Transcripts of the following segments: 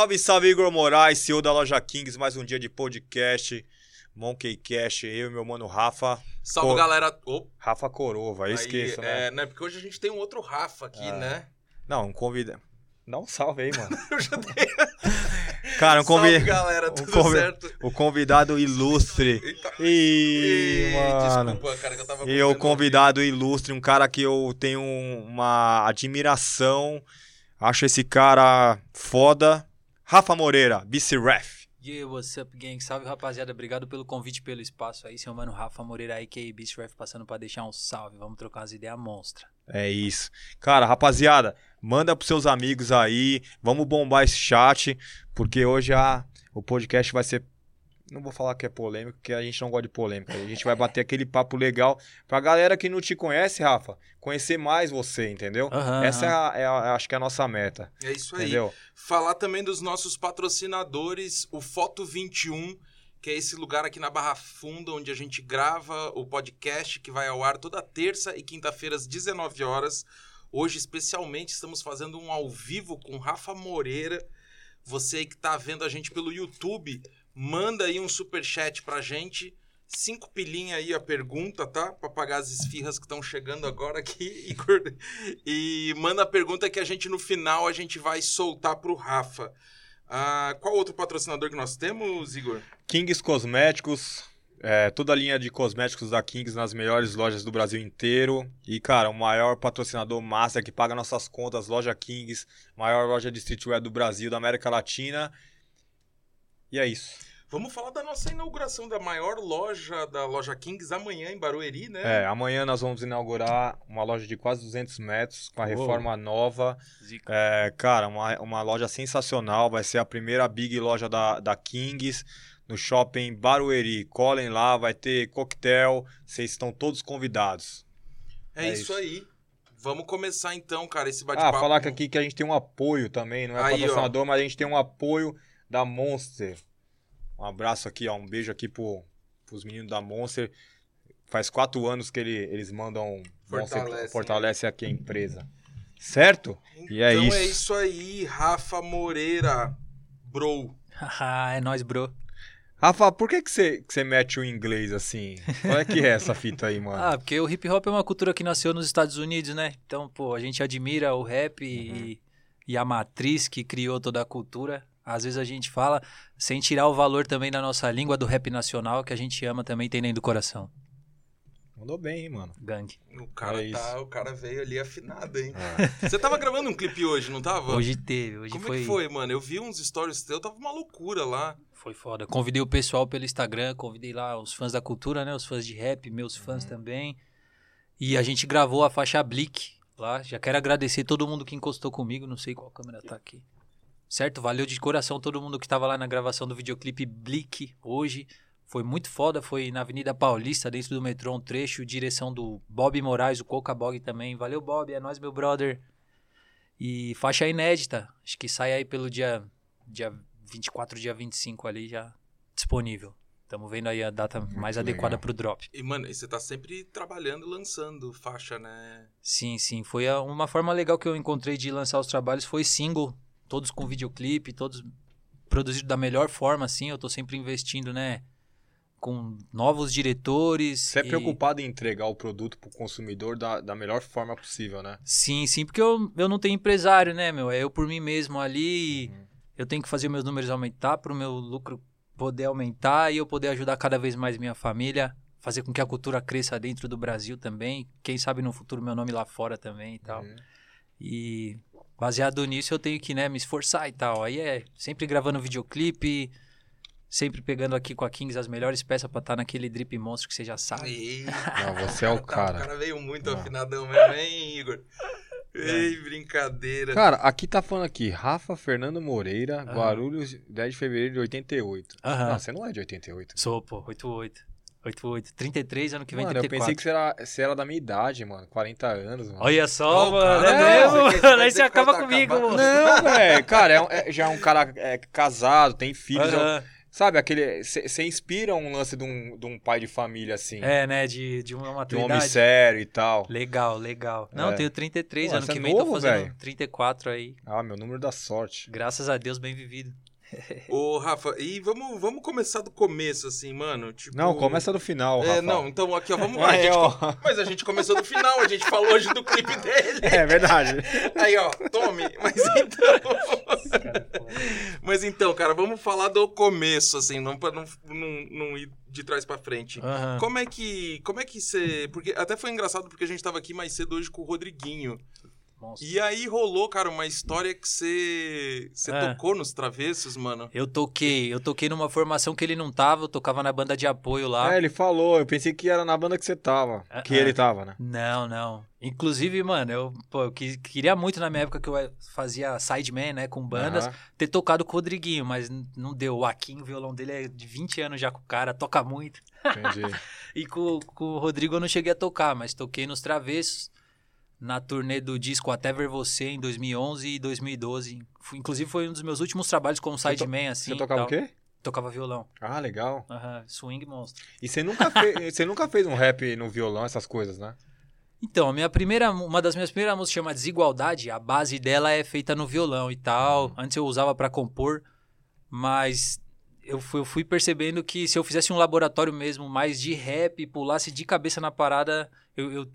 Salve, salve, Igor Moraes, CEO da Loja Kings, mais um dia de podcast. Monkey Cash, eu e meu mano Rafa. Salve, Co- galera. Ô, Rafa Corova, aí, esqueça, né? é, né? Porque hoje a gente tem um outro Rafa aqui, Ah. né? Não, um convida. Dá um salve aí, mano. Eu já dei. Cara, um Salve, galera. Tudo convi- certo? O convidado ilustre. Eita. Ih, Ih, mano. Desculpa, cara, que eu tava E o convidado ilustre, um cara que eu tenho uma admiração. Acho esse cara foda. Rafa Moreira, BC Ref. Yeah, what's up, gang? Salve, rapaziada. Obrigado pelo convite, pelo espaço aí. Seu mano Rafa Moreira aí, que Beast Ref, passando pra deixar um salve. Vamos trocar umas ideias monstra. É isso. Cara, rapaziada, manda pros seus amigos aí. Vamos bombar esse chat, porque hoje a, o podcast vai ser. Não vou falar que é polêmico, porque a gente não gosta de polêmica. A gente vai bater aquele papo legal pra galera que não te conhece, Rafa, conhecer mais você, entendeu? Aham, Essa é, aham. a, é a- acho que é a nossa meta, É isso aí. entendeu? Falar também dos nossos patrocinadores, o Foto 21, que é esse lugar aqui na Barra Funda, onde a gente grava o podcast que vai ao ar toda terça e quinta-feira às 19 horas. Hoje, especialmente, estamos fazendo um ao vivo com Rafa Moreira. Você aí que tá vendo a gente pelo YouTube, manda aí um superchat pra gente. Cinco pilinha aí a pergunta, tá? Pra pagar as esfirras que estão chegando agora aqui, Igor. E manda a pergunta que a gente, no final, a gente vai soltar pro Rafa. Ah, qual outro patrocinador que nós temos, Igor? Kings Cosméticos, é, toda a linha de cosméticos da Kings nas melhores lojas do Brasil inteiro. E, cara, o maior patrocinador master que paga nossas contas, loja Kings, maior loja de streetwear do Brasil, da América Latina. E é isso. Vamos falar da nossa inauguração da maior loja da loja Kings amanhã em Barueri, né? É, amanhã nós vamos inaugurar uma loja de quase 200 metros, com a Uou. reforma nova. Zica. É, cara, uma, uma loja sensacional. Vai ser a primeira big loja da, da Kings no shopping Barueri. Colhem lá, vai ter coquetel. Vocês estão todos convidados. É, é isso, isso. aí. Vamos começar então, cara, esse Ah, bate-papo. falar que aqui que a gente tem um apoio também, não é Aí, patrocinador, mas a gente tem um apoio da Monster. Um abraço aqui, ó, um beijo aqui pro, pros meninos da Monster. Faz quatro anos que ele, eles mandam Fortalece, Monster, né? fortalece aqui a empresa. Certo? E é então isso. é isso aí, Rafa Moreira, bro. Haha, é nóis, bro. Rafa, por que que você, que você mete o inglês assim? Qual é que é essa fita aí, mano? Ah, porque o hip hop é uma cultura que nasceu nos Estados Unidos, né? Então, pô, a gente admira o rap e, e a matriz que criou toda a cultura. Às vezes a gente fala sem tirar o valor também da nossa língua, do rap nacional, que a gente ama também, tem dentro do coração. Mandou bem, hein, mano. Gangue. O cara, É tá, o cara veio ali afinado, hein? Você tava gravando um clipe hoje, não tava? Hoje teve, hoje Como foi, é que foi, mano? Eu vi uns stories teus, tava uma loucura lá. foi foda. Convidei o pessoal pelo Instagram, convidei lá os fãs da cultura, né? Os fãs de rap, meus fãs também. E a gente gravou a faixa Blick lá. Já quero agradecer todo mundo que encostou comigo. Não sei qual câmera tá aqui. Certo? Valeu de coração todo mundo que tava lá na gravação do videoclipe Blick hoje. Foi muito foda. Foi na Avenida Paulista, dentro do metrô, um trecho. Direção do Bob Moraes, o Coca Bog também. Valeu, Bob. É nóis, meu brother. E faixa inédita. Acho que sai aí pelo dia, dia 24, dia 25 ali já disponível. Estamos vendo aí a data mais legal. adequada pro drop. E, mano, você tá sempre trabalhando e lançando faixa, né? Sim, sim. Foi uma forma legal que eu encontrei de lançar os trabalhos. Foi single, todos com videoclipe, todos produzidos da melhor forma, assim. Eu tô sempre investindo, né? Com novos diretores. Você é e- preocupado em entregar o produto pro consumidor da, da melhor forma possível, né? Sim, sim, porque eu, eu não tenho empresário, né, meu? É eu por mim mesmo ali. Uhum. Eu tenho que fazer meus números aumentar para o meu lucro poder aumentar e eu poder ajudar cada vez mais minha família, fazer com que a cultura cresça dentro do Brasil também. Quem sabe no futuro meu nome lá fora também e tal. Uhum. E baseado nisso eu tenho que, né, me esforçar e tal. Aí é sempre gravando videoclipe, sempre pegando aqui com a Kings as melhores peças pra estar naquele drip monstro que você já sabe. Ei, Não, você é o tá, cara. O cara veio muito Não. afinadão mesmo, hein, Igor? Ei, brincadeira. Cara, aqui tá falando aqui, Rafa Fernando Moreira, Aham. Guarulhos, 10 de fevereiro de 88. Aham. Não, você não é de 88. Sou, pô, 88. 88. 33, ano que vem mano, eu 34. pensei que você era, você era da minha idade, mano. 40 anos, mano. Olha só, Ó, mano. cara, é mesmo, mano. Aí você acaba tá comigo, acabando? mano. Não, velho. Cara, é é- já é um cara é, casado, tem filhos. é um- Aham. Sabe, aquele. Você inspira um lance de um, de um pai de família assim. É, né? De, de uma de um maturidade. homem sério e tal. Legal, legal. Não, É. eu tenho 33, Pô, ano você que é vem tô novo, fazendo velho. 34 aí. Ah, meu número da sorte. Graças a Deus, bem vivido. Ô, Rafa, e vamos, vamos começar do começo, assim, mano. Tipo... Não, começa do final, É, Rafa. não, então aqui, ó, vamos lá. a gente co- Mas a gente começou do final, a gente falou hoje do clipe dele. É verdade. Aí, ó, tome. Mas então. Mas então, cara, vamos falar do começo, assim, não pra não, não, não ir de trás pra frente. Aham. Como é que. Como é que você. Porque até foi engraçado porque a gente tava aqui mais cedo hoje com o Rodriguinho. Monstro. E aí rolou, cara, uma história que você. Você É. tocou nos travessos, mano. Eu toquei, eu toquei numa formação que ele não tava, eu tocava na banda de apoio lá. É, ele falou. Eu pensei que era na banda que você tava. Ah, Que ah. ele tava, né? Não, não. Inclusive, mano, eu, pô, eu que- queria muito na minha época que eu fazia sideman, né, com bandas, ter tocado com o Rodriguinho, mas não deu. O Aquim, o violão dele é de 20 anos já com o cara, toca muito. Entendi. E com, com o Rodrigo eu não cheguei a tocar, mas toquei nos Travessos, na turnê do disco Até Ver Você, em 2011 e 2012. Fui- inclusive foi um dos meus últimos trabalhos como sideman, assim. Você tocava o quê? Tocava violão. Ah, legal. Aham, swing monstro. E você nunca, fez, você nunca fez um rap no violão, essas coisas, né? Então, minha primeira, uma das minhas primeiras músicas chama Desigualdade, a base dela é feita no violão e tal. Antes eu usava pra compor, mas eu fui, eu fui percebendo que se eu fizesse um laboratório mesmo mais de rap, pulasse de cabeça na parada, eu, eu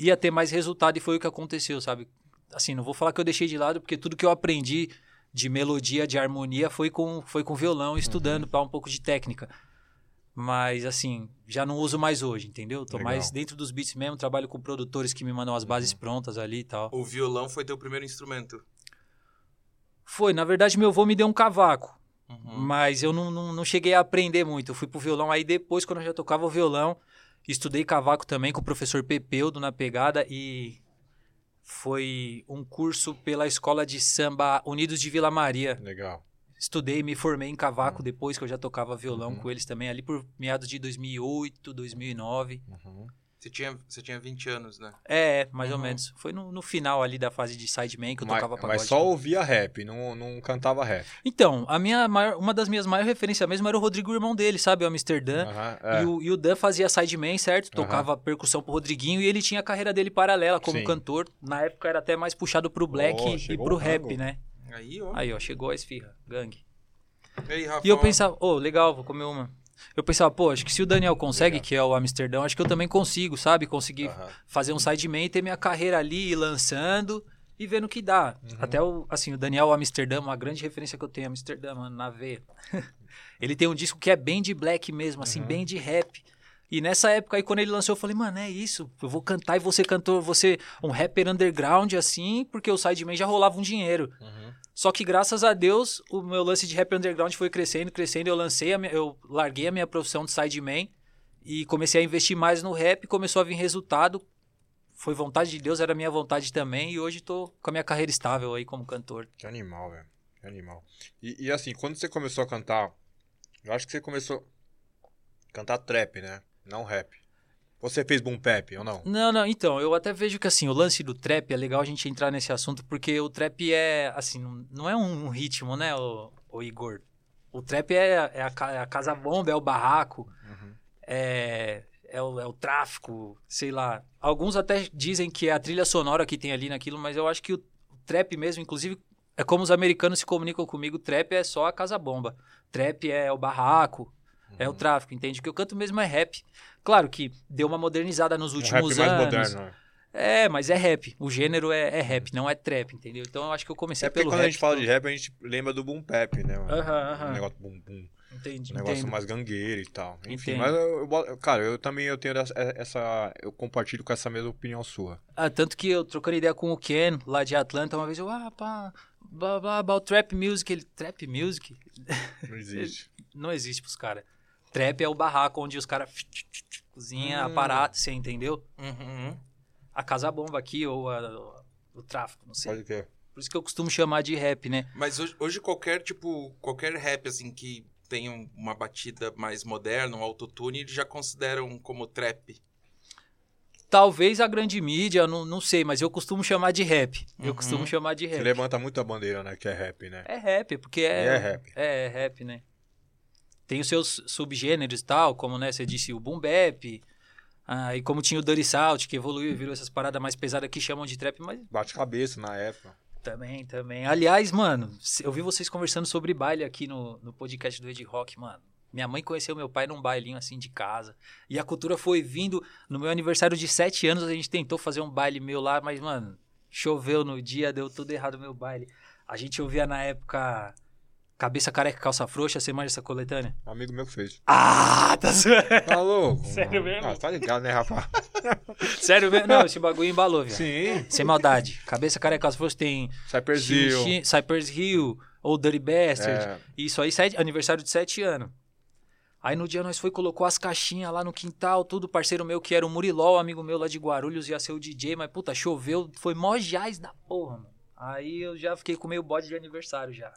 ia ter mais resultado e foi o que aconteceu, sabe? Assim, não vou falar que eu deixei de lado, porque tudo que eu aprendi de melodia, de harmonia, foi com, foi com violão, estudando para um pouco de técnica. Mas, assim, já não uso mais hoje, entendeu? Tô Legal. mais dentro dos beats mesmo, trabalho com produtores que me mandam as bases prontas ali e tal. O violão foi teu primeiro instrumento. Foi, na verdade, meu avô me deu um cavaco. Uhum. Mas eu não, não, não cheguei a aprender muito. Eu fui pro violão. Aí depois, quando eu já tocava o violão, estudei cavaco também com o professor Pepeudo na pegada. E foi um curso pela escola de samba Unidos de Vila Maria. Legal. Estudei, me formei em cavaco depois que eu já tocava violão Uhum. com eles também, ali por meados de 2008, 2009. Uhum. Você, tinha, você tinha 20 anos, né? É, mais ou Uhum. menos. Foi no, no final ali da fase de sideman que eu Mas, tocava pagode. mas só ouvia rap, não, não cantava rap. Então, a minha maior- uma das minhas maiores referências mesmo era o Rodrigo, o irmão dele, sabe? O Amsterdã. Aham, é. E, o, e o Dan fazia sideman, certo? Tocava percussão pro Rodriguinho e ele tinha a carreira dele paralela como Sim. cantor. Na época era até mais puxado pro black Oh, e pro rap, rango. né? Aí, ó. Aí, ó, chegou a esfirra, gangue. E aí, Rafa? E eu pensava, ô, legal, vou comer uma. Eu pensava, pô, acho que se o Daniel consegue, Legal. que é o Amsterdão, acho que eu também consigo, sabe? Conseguir Aham. fazer um sideman e ter minha carreira ali lançando e vendo o que dá. Uhum. Até o, assim, o Daniel Amsterdã, uma grande referência que eu tenho, Amsterdã, mano, na veia. ele tem um disco que é bem de black mesmo, assim, Uhum. bem de rap. E nessa época aí, quando ele lançou, eu falei, mano, é isso. Eu vou cantar e você cantor, você um rapper underground, assim, porque o sideman já rolava um dinheiro. Uhum. Só que graças a Deus, o meu lance de rap underground foi crescendo, crescendo. Eu lancei, minha- eu larguei a minha profissão de sideman e comecei a investir mais no rap. Começou a vir resultado. Foi vontade de Deus, era minha vontade também. E hoje tô com a minha carreira estável aí como cantor. Que animal, velho. Que animal. E, e assim, quando você começou a cantar, eu acho que você começou a cantar trap, né? Não rap. Você fez boom pep ou não? Não, não, então, eu até vejo que assim, o lance do trap é legal a gente entrar nesse assunto, porque o trap é, assim, não, é um ritmo, né, o, o Igor? O trap é, é a, é a casa bomba, é o barraco. Uhum. é, é, o, é o tráfico, sei lá. Alguns até dizem que é a trilha sonora que tem ali naquilo, mas eu acho que o trap mesmo, inclusive, é como os americanos se comunicam comigo, trap é só a casa bomba. Trap é o barraco, é Uhum. o tráfico, entende? O que eu canto mesmo é rap. Claro que deu uma modernizada nos Um rap últimos mais anos. moderno. né? É, mas é rap. O gênero é, é rap, não é trap, entendeu? Então eu acho que eu comecei É porque pelo quando rap. a gente fala de rap, a gente lembra do boom pep, né? Aham, aham. Um negócio bum bum. Entendi, Um negócio entendo. mais gangueiro e tal. Enfim, Entendo. mas eu, eu cara, eu também eu tenho essa, essa. Eu compartilho com essa mesma opinião sua. Ah, tanto que eu trocando ideia com o Ken, lá de Atlanta, uma vez eu, ah, pá, blá, blá, about trap music. Ele, trap music? Não existe. Não existe pros caras. Trap é o barraco onde os caras cozinha, Hum. aparato, você entendeu? Uhum. A casa bomba aqui, ou a- o tráfico, não sei. Pode ter. Por isso que eu costumo chamar de rap, né? Mas hoje, hoje qualquer, tipo, qualquer rap, assim, que tenha um- uma batida mais moderna, um autotune, eles já consideram como trap. Talvez a grande mídia, não, não sei, mas eu costumo chamar de rap. Eu Uhum. costumo chamar de Você rap. levanta muito a bandeira, né? Que é rap, né? É rap, porque E é. é rap. É, é rap, né? Tem os seus subgêneros e tal, como, né, você disse, o boom bap, ah, e como tinha o Dirty Salt, que evoluiu e virou essas paradas mais pesadas que chamam de trap, mas Bate cabeça na época. também, também. Aliás, mano, eu vi vocês conversando sobre baile aqui no, no podcast do Ed Rock, mano. Minha mãe conheceu meu pai num bailinho assim de casa. E a cultura foi vindo. No meu aniversário de sete anos, a gente tentou fazer um baile meu lá, mas, mano, choveu no dia, deu tudo errado o meu baile. A gente ouvia na época Cabeça Careca Calça Frouxa, você manja essa coletânea? Um amigo meu que fez. Ah, tá zoando. Tá louco? Sério mesmo? Ah, tá ligado, né, Rafa? Sério mesmo? Não, esse bagulho embalou, viado. Sim. Sem maldade. Cabeça Careca Calça Frouxa tem Cypress Hill. Cypress Hill ou Dirty Bastard. É. Isso aí, sete- aniversário de sete anos. Aí no dia nós foi, colocou as caixinhas lá no quintal, tudo, parceiro meu que era o Muriló, amigo meu lá de Guarulhos, ia ser o DJ, mas puta, choveu, foi mó jazz da porra, mano. Aí eu já fiquei com meio bode de aniversário já,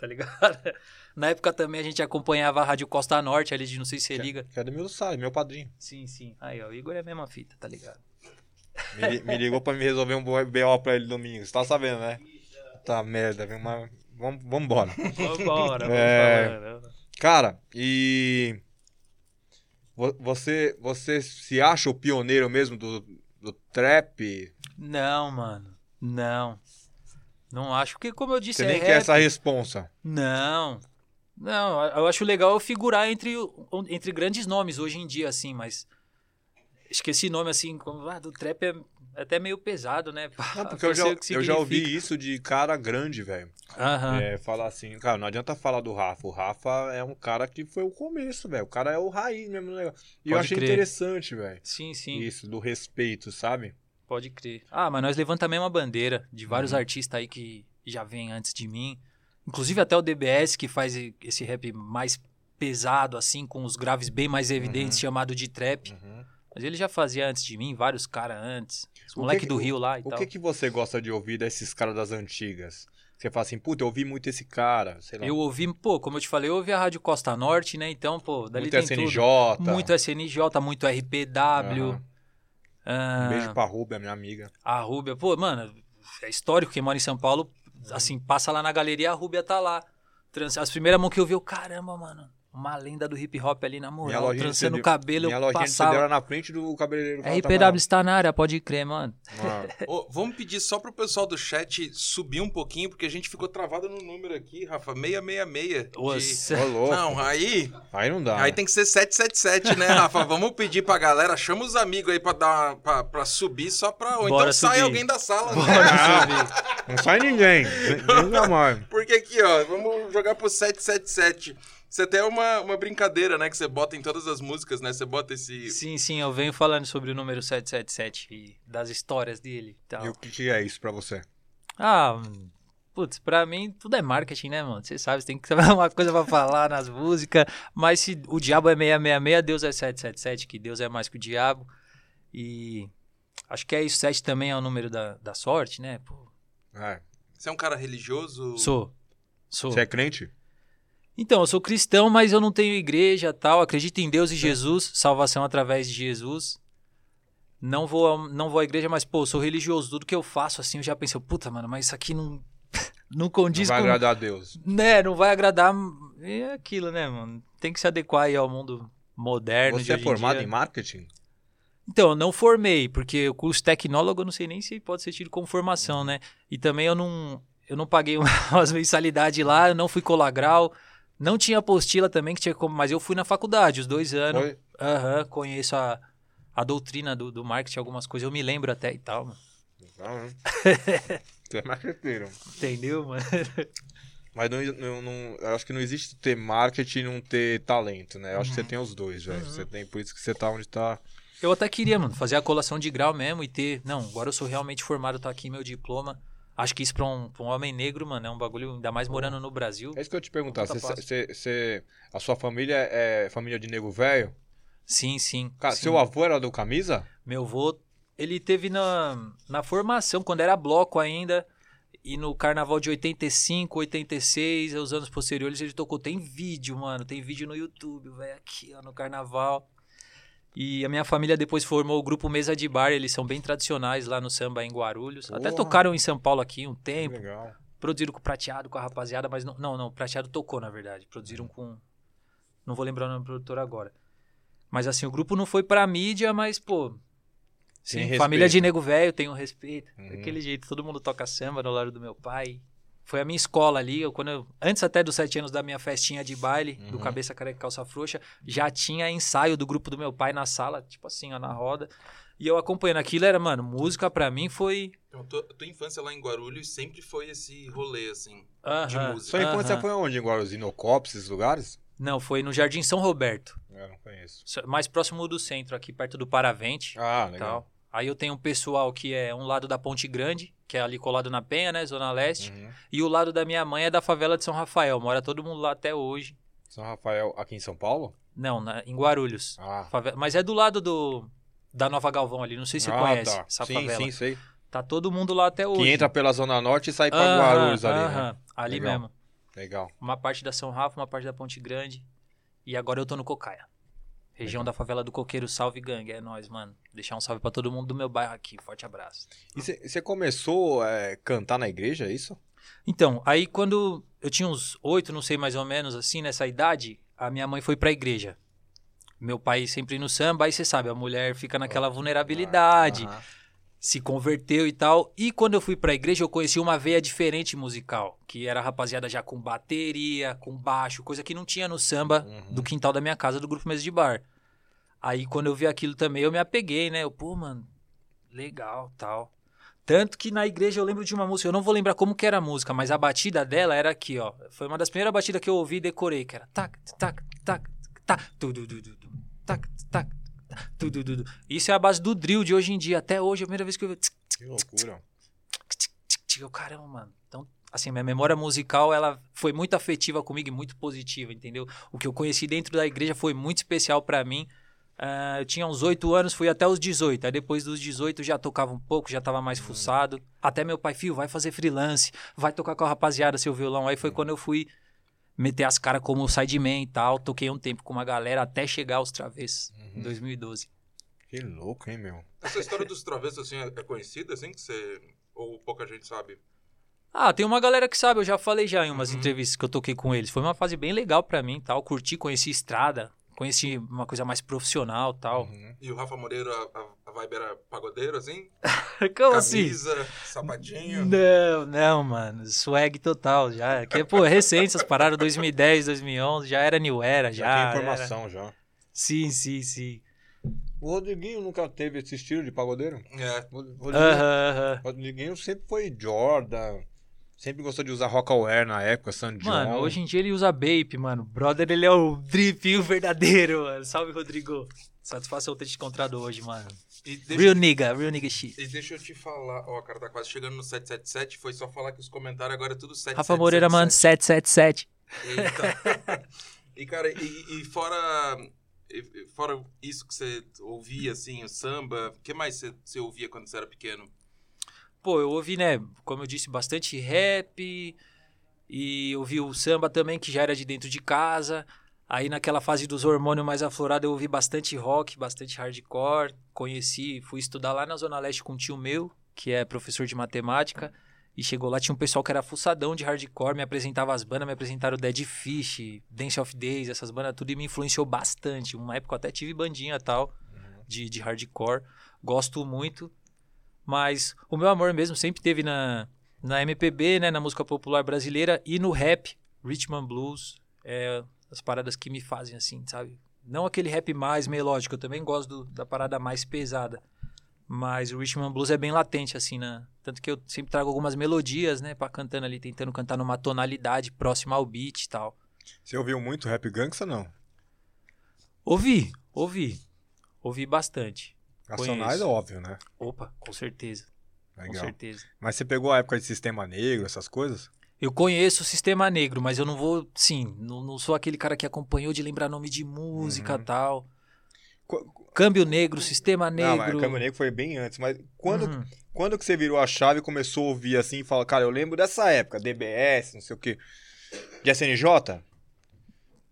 tá ligado? Na época também a gente acompanhava a Rádio Costa Norte ali de não sei se você liga. Que é do meu Sá, meu padrinho. Sim, sim. Aí, ó, o Igor é a mesma fita, tá ligado? Me, me ligou pra me resolver um BO pra ele domingo. Você tá sabendo, né? Tá merda, viu? Mas vamos, embora. Vambora, É. vambora. Cara, e. vo- Você, você se acha o pioneiro mesmo do, do trap? Não, mano, não. Não acho, porque como eu disse, Você é nem rap. quer essa responsa. Não. Não, eu acho legal eu figurar entre, entre grandes nomes hoje em dia, assim, mas. Que esse nome, assim, como, ah, do trap é até meio pesado, né? Não, porque eu já, o que eu já ouvi isso de cara grande, velho. Aham. É, falar assim, cara, não adianta falar do Rafa. O Rafa é um cara que foi o começo, velho. O cara é o raiz mesmo. E eu Pode achei crer. interessante, velho. Sim, sim, Isso, do respeito, sabe? Pode crer. Ah, mas nós levantamos a mesma bandeira de vários Uhum. artistas aí que já vêm antes de mim. Inclusive até o DBS, que faz esse rap mais pesado, assim, com os graves bem mais evidentes, Uhum. chamado de trap. Uhum. Mas ele já fazia antes de mim, vários caras antes. Os O moleque que- do Rio lá e O tal. que, que você gosta de ouvir desses caras das antigas? Você fala assim, puta, eu ouvi muito esse cara, sei lá. Eu ouvi, pô, como eu te falei, eu ouvi a Rádio Costa Norte, né? Então, pô, dali muito tem SNJ. tudo. Muito SNJ, muito RPW. Aham. Ah, Um beijo pra Rubia, minha amiga. A Rúbia, pô, mano, é histórico quem mora em São Paulo, assim, passa lá na galeria, a Rúbia tá lá. Trans- As primeiras mãos que eu vi, eu, caramba, mano, uma lenda do hip hop ali na moral, de trançando o cabelo, Minha lojinha de passava. era na frente do cabeleireiro. RPW está na área, pode crer, mano. Mano, Ô, vamos pedir só pro pessoal do chat subir um pouquinho, porque a gente ficou travado no número aqui, Rafa. 666. de- Nossa. Ô, louco. Não, aí, Aí não dá. aí né? tem que ser 777, né, Rafa? Vamos pedir pra galera, chama os amigos aí pra, dar, uma- pra, pra subir só pra... Ou Bora então sai subir. alguém da sala, né? Não sai ninguém. Nunca mais. Porque aqui, ó, vamos jogar pro 777. Você tem uma, uma brincadeira, né, que você bota em todas as músicas, né? Você bota esse... Sim, sim, eu venho falando sobre o número 777 e das histórias dele e tal. E o que, que é isso pra você? Ah, putz, pra mim tudo é marketing, né, mano? Você sabe, você tem que saber uma coisa pra falar nas músicas. Mas se o diabo é 666, Deus é 777, que Deus é mais que o diabo. E acho que é isso. 7 também é o número da, da sorte, né? Pô, É. Você é um cara religioso? sou. Sou. Você é crente? Então, eu sou cristão, mas eu não tenho igreja tal. Acredito em Deus e Jesus, salvação através de Jesus. Não vou, não vou à igreja, mas, pô, sou religioso. Tudo que eu faço, assim, eu já penso, puta, mano, mas isso aqui não, não Não condiz vai com... agradar a Deus. Né, não vai agradar. É aquilo, né, mano? Tem que se adequar aí ao mundo moderno. de Você é formado dia. em marketing? Então, eu não formei, porque o curso tecnólogo eu não sei nem se pode ser tido como formação, né? E também eu não, eu não paguei umas mensalidades lá, eu não fui colagral. Não tinha apostila também, que tinha como, mas eu fui na faculdade, os dois anos. Foi? Aham, conheço a, a doutrina do, do marketing, algumas coisas, eu me lembro até e tal, mano. Né? Você é marqueteiro. Entendeu, mano? Mas não, não- não- eu acho que não existe ter marketing e não ter talento, né? Eu acho que Uhum. você tem os dois, velho. Você tem, por isso que você tá onde tá. Eu até queria, mano, fazer a colação de grau mesmo e ter. Não, agora eu sou realmente formado, tá aqui meu diploma. Acho que isso pra um, pra um homem negro, mano, é um bagulho, ainda mais morando no Brasil. É isso que eu te perguntar. Passo. você- você- a sua família é família de nego velho? Sim, sim. Cara, sim. seu avô era do camisa? Meu avô, ele teve na, na formação, quando era bloco ainda, e no carnaval de 85, 86, os anos posteriores, ele tocou. Tem vídeo, mano, tem vídeo no YouTube, velho, aqui, ó, no carnaval. E a minha família depois formou o grupo Mesa de Bar, eles são bem tradicionais lá no samba em Guarulhos. Até Porra. tocaram em São Paulo aqui um tempo, Legal. produziram com o Prateado, com a rapaziada, mas não, não, não, o Prateado tocou, na verdade. Produziram com, Não vou lembrar o nome do produtor agora. Mas assim, o grupo não foi pra mídia, mas, pô. Sim, família de nego velho, tenho respeito. Uhum. Daquele jeito, todo mundo toca samba no lado do meu pai. Foi a minha escola ali, eu, quando eu- antes até dos sete anos da minha festinha de baile, do Uhum. Cabeça Careca e Calça Frouxa, já tinha ensaio do grupo do meu pai na sala, tipo assim, ó, na roda. E eu acompanhando aquilo, era, mano, música pra mim foi... Então, tua, tua infância lá em Guarulhos sempre foi esse rolê, assim. De Aham, música. Sua infância aham. foi onde? Em Guarulhos? Inocopos, esses lugares? Não, foi no Jardim São Roberto, Eu não conheço. mais próximo do centro, aqui perto do Paravente. Ah, legal. tal. Aí eu tenho um pessoal que é um lado da Ponte Grande, que é ali colado na Penha, né, Zona Leste. Uhum. E o lado da minha mãe é da favela de São Rafael. Mora todo mundo lá até hoje. São Rafael, aqui em São Paulo? Não, na- em Guarulhos. Ah, Favela- Mas é do lado do da Nova Galvão ali. Não sei se você Ah, conhece tá. essa sim, favela. sim, sei. Tá todo mundo lá até hoje. Que entra pela Zona Norte e sai pra Aham, Guarulhos ali, né? aham, Ali Legal. mesmo. Legal. Uma parte da São Rafa, uma parte da Ponte Grande. E agora eu tô no Cocaia. Região da favela do Coqueiro, salve gangue. É nóis, mano. Deixar um salve pra todo mundo do meu bairro aqui. Forte abraço. E você começou a cantar na igreja, é isso? Então, aí quando eu tinha uns oito, não sei mais ou menos assim, nessa idade, a minha mãe foi pra igreja. Meu pai sempre no samba, aí você sabe, a mulher fica naquela vulnerabilidade, Aham. Se converteu e tal. E quando eu fui pra igreja, eu conheci uma veia diferente musical, que era a rapaziada já com bateria, com baixo, coisa que não tinha no samba Uhum. do quintal da minha casa, do grupo Mesa de Bar. Aí quando eu vi aquilo também, eu me apeguei, né? Eu, pô, mano, legal, tal. Tanto que na igreja eu lembro de uma música, eu não vou lembrar como que era a música, mas a batida dela era aqui, ó. Foi uma das primeiras batidas que eu ouvi e decorei, que era tac, tac, tac, tac, du, tac, tac, tu, du, du, du. Isso é a base do drill de hoje em dia. Até hoje, a primeira vez que eu Que loucura. eu, caramba, mano. Então, assim, minha memória musical, ela foi muito afetiva comigo e muito positiva, entendeu? O que eu conheci dentro da igreja foi muito especial pra mim. Ah, eu tinha uns 8 anos, fui até os 18. Aí depois dos 18 já tocava um pouco, já tava mais fuçado. Até meu pai, filho, vai fazer freelance, vai tocar com a rapaziada seu violão. Aí foi quando eu fui meter as caras como sideman e tal. Toquei um tempo com uma galera até chegar aos travessos, em 2012. Que louco, hein, meu? Essa história dos travessos, assim, é é conhecida, assim, que você... Ou pouca gente sabe? Ah, tem uma galera que sabe, eu já falei já em umas Uhum. entrevistas que eu toquei com eles. Foi uma fase bem legal pra mim, tal. Curti, conheci estrada, conheci uma coisa mais profissional, tal. Uhum. E o Rafa Moreira, a, a vibe era pagodeiro, assim? Como assim? Camisa, sapatinho. Não, não, mano. Swag total já. Que, pô, é recente essas paradas, 2010, 2011, já era New Era, já. Já era- informação, já. Sim, sim, sim. O Rodriguinho nunca teve esse estilo de pagodeiro? É. O Rodriguinho, Aham, aham. o Rodriguinho sempre foi Jordan, sempre gostou de usar Rockaware na época, San John. Mano, hoje em dia ele usa Bape, mano. Brother, ele é o dripinho verdadeiro, mano. Salve, Rodrigo. Satisfação ter te encontrado hoje, mano. Deixa, Real nigga, real nigga shit. e deixa eu te falar, ó, cara, tá quase chegando no 777, foi só falar que os comentários agora é tudo 777. Rafa Moreira, mano, 777. Eita. e, cara, e, e fora, fora isso que você ouvia, assim, o samba, o que mais você, você ouvia quando você era pequeno? Pô, eu ouvi, né, como eu disse, bastante rap e ouvi o samba também, que já era de dentro de casa. Aí naquela fase dos hormônios mais aflorados eu ouvi bastante rock, bastante hardcore. Conheci, fui estudar lá na Zona Leste com um tio meu, que é professor de matemática. E chegou lá, tinha um pessoal que era fuçadão de hardcore, me apresentava as bandas, me apresentaram Dead Fish, Dance of Days, essas bandas tudo, e me influenciou bastante. Uma época eu até tive bandinha e tal, de, de hardcore. Gosto muito. Mas o meu amor mesmo sempre teve na, na MPB, né, na música popular brasileira e no rap, Rhythm and Blues, é as paradas que me fazem assim, sabe? Não aquele rap mais melódico, eu também gosto do- da parada mais pesada. Mas o Rhythm and Blues é bem latente assim, né? Tanto que eu sempre trago algumas melodias, né, para cantando ali, tentando cantar numa tonalidade próxima ao beat e tal. Você ouviu muito rap gangsta, não? Ouvi, ouvi. Ouvi bastante. Racionais é óbvio, né? Opa, com certeza, com Legal. certeza. Mas você pegou a época de Sistema Negro, essas coisas? Eu conheço o Sistema Negro, mas eu não vou, sim, não, não sou aquele cara que acompanhou de lembrar nome de música e Uhum. tal. Câmbio Negro, Sistema Não, mas Negro. Câmbio Negro foi bem antes. Mas quando, Uhum. quando que você virou a chave e começou a ouvir assim e fala, cara, eu lembro dessa época, DBS, não sei o quê. De SNJ?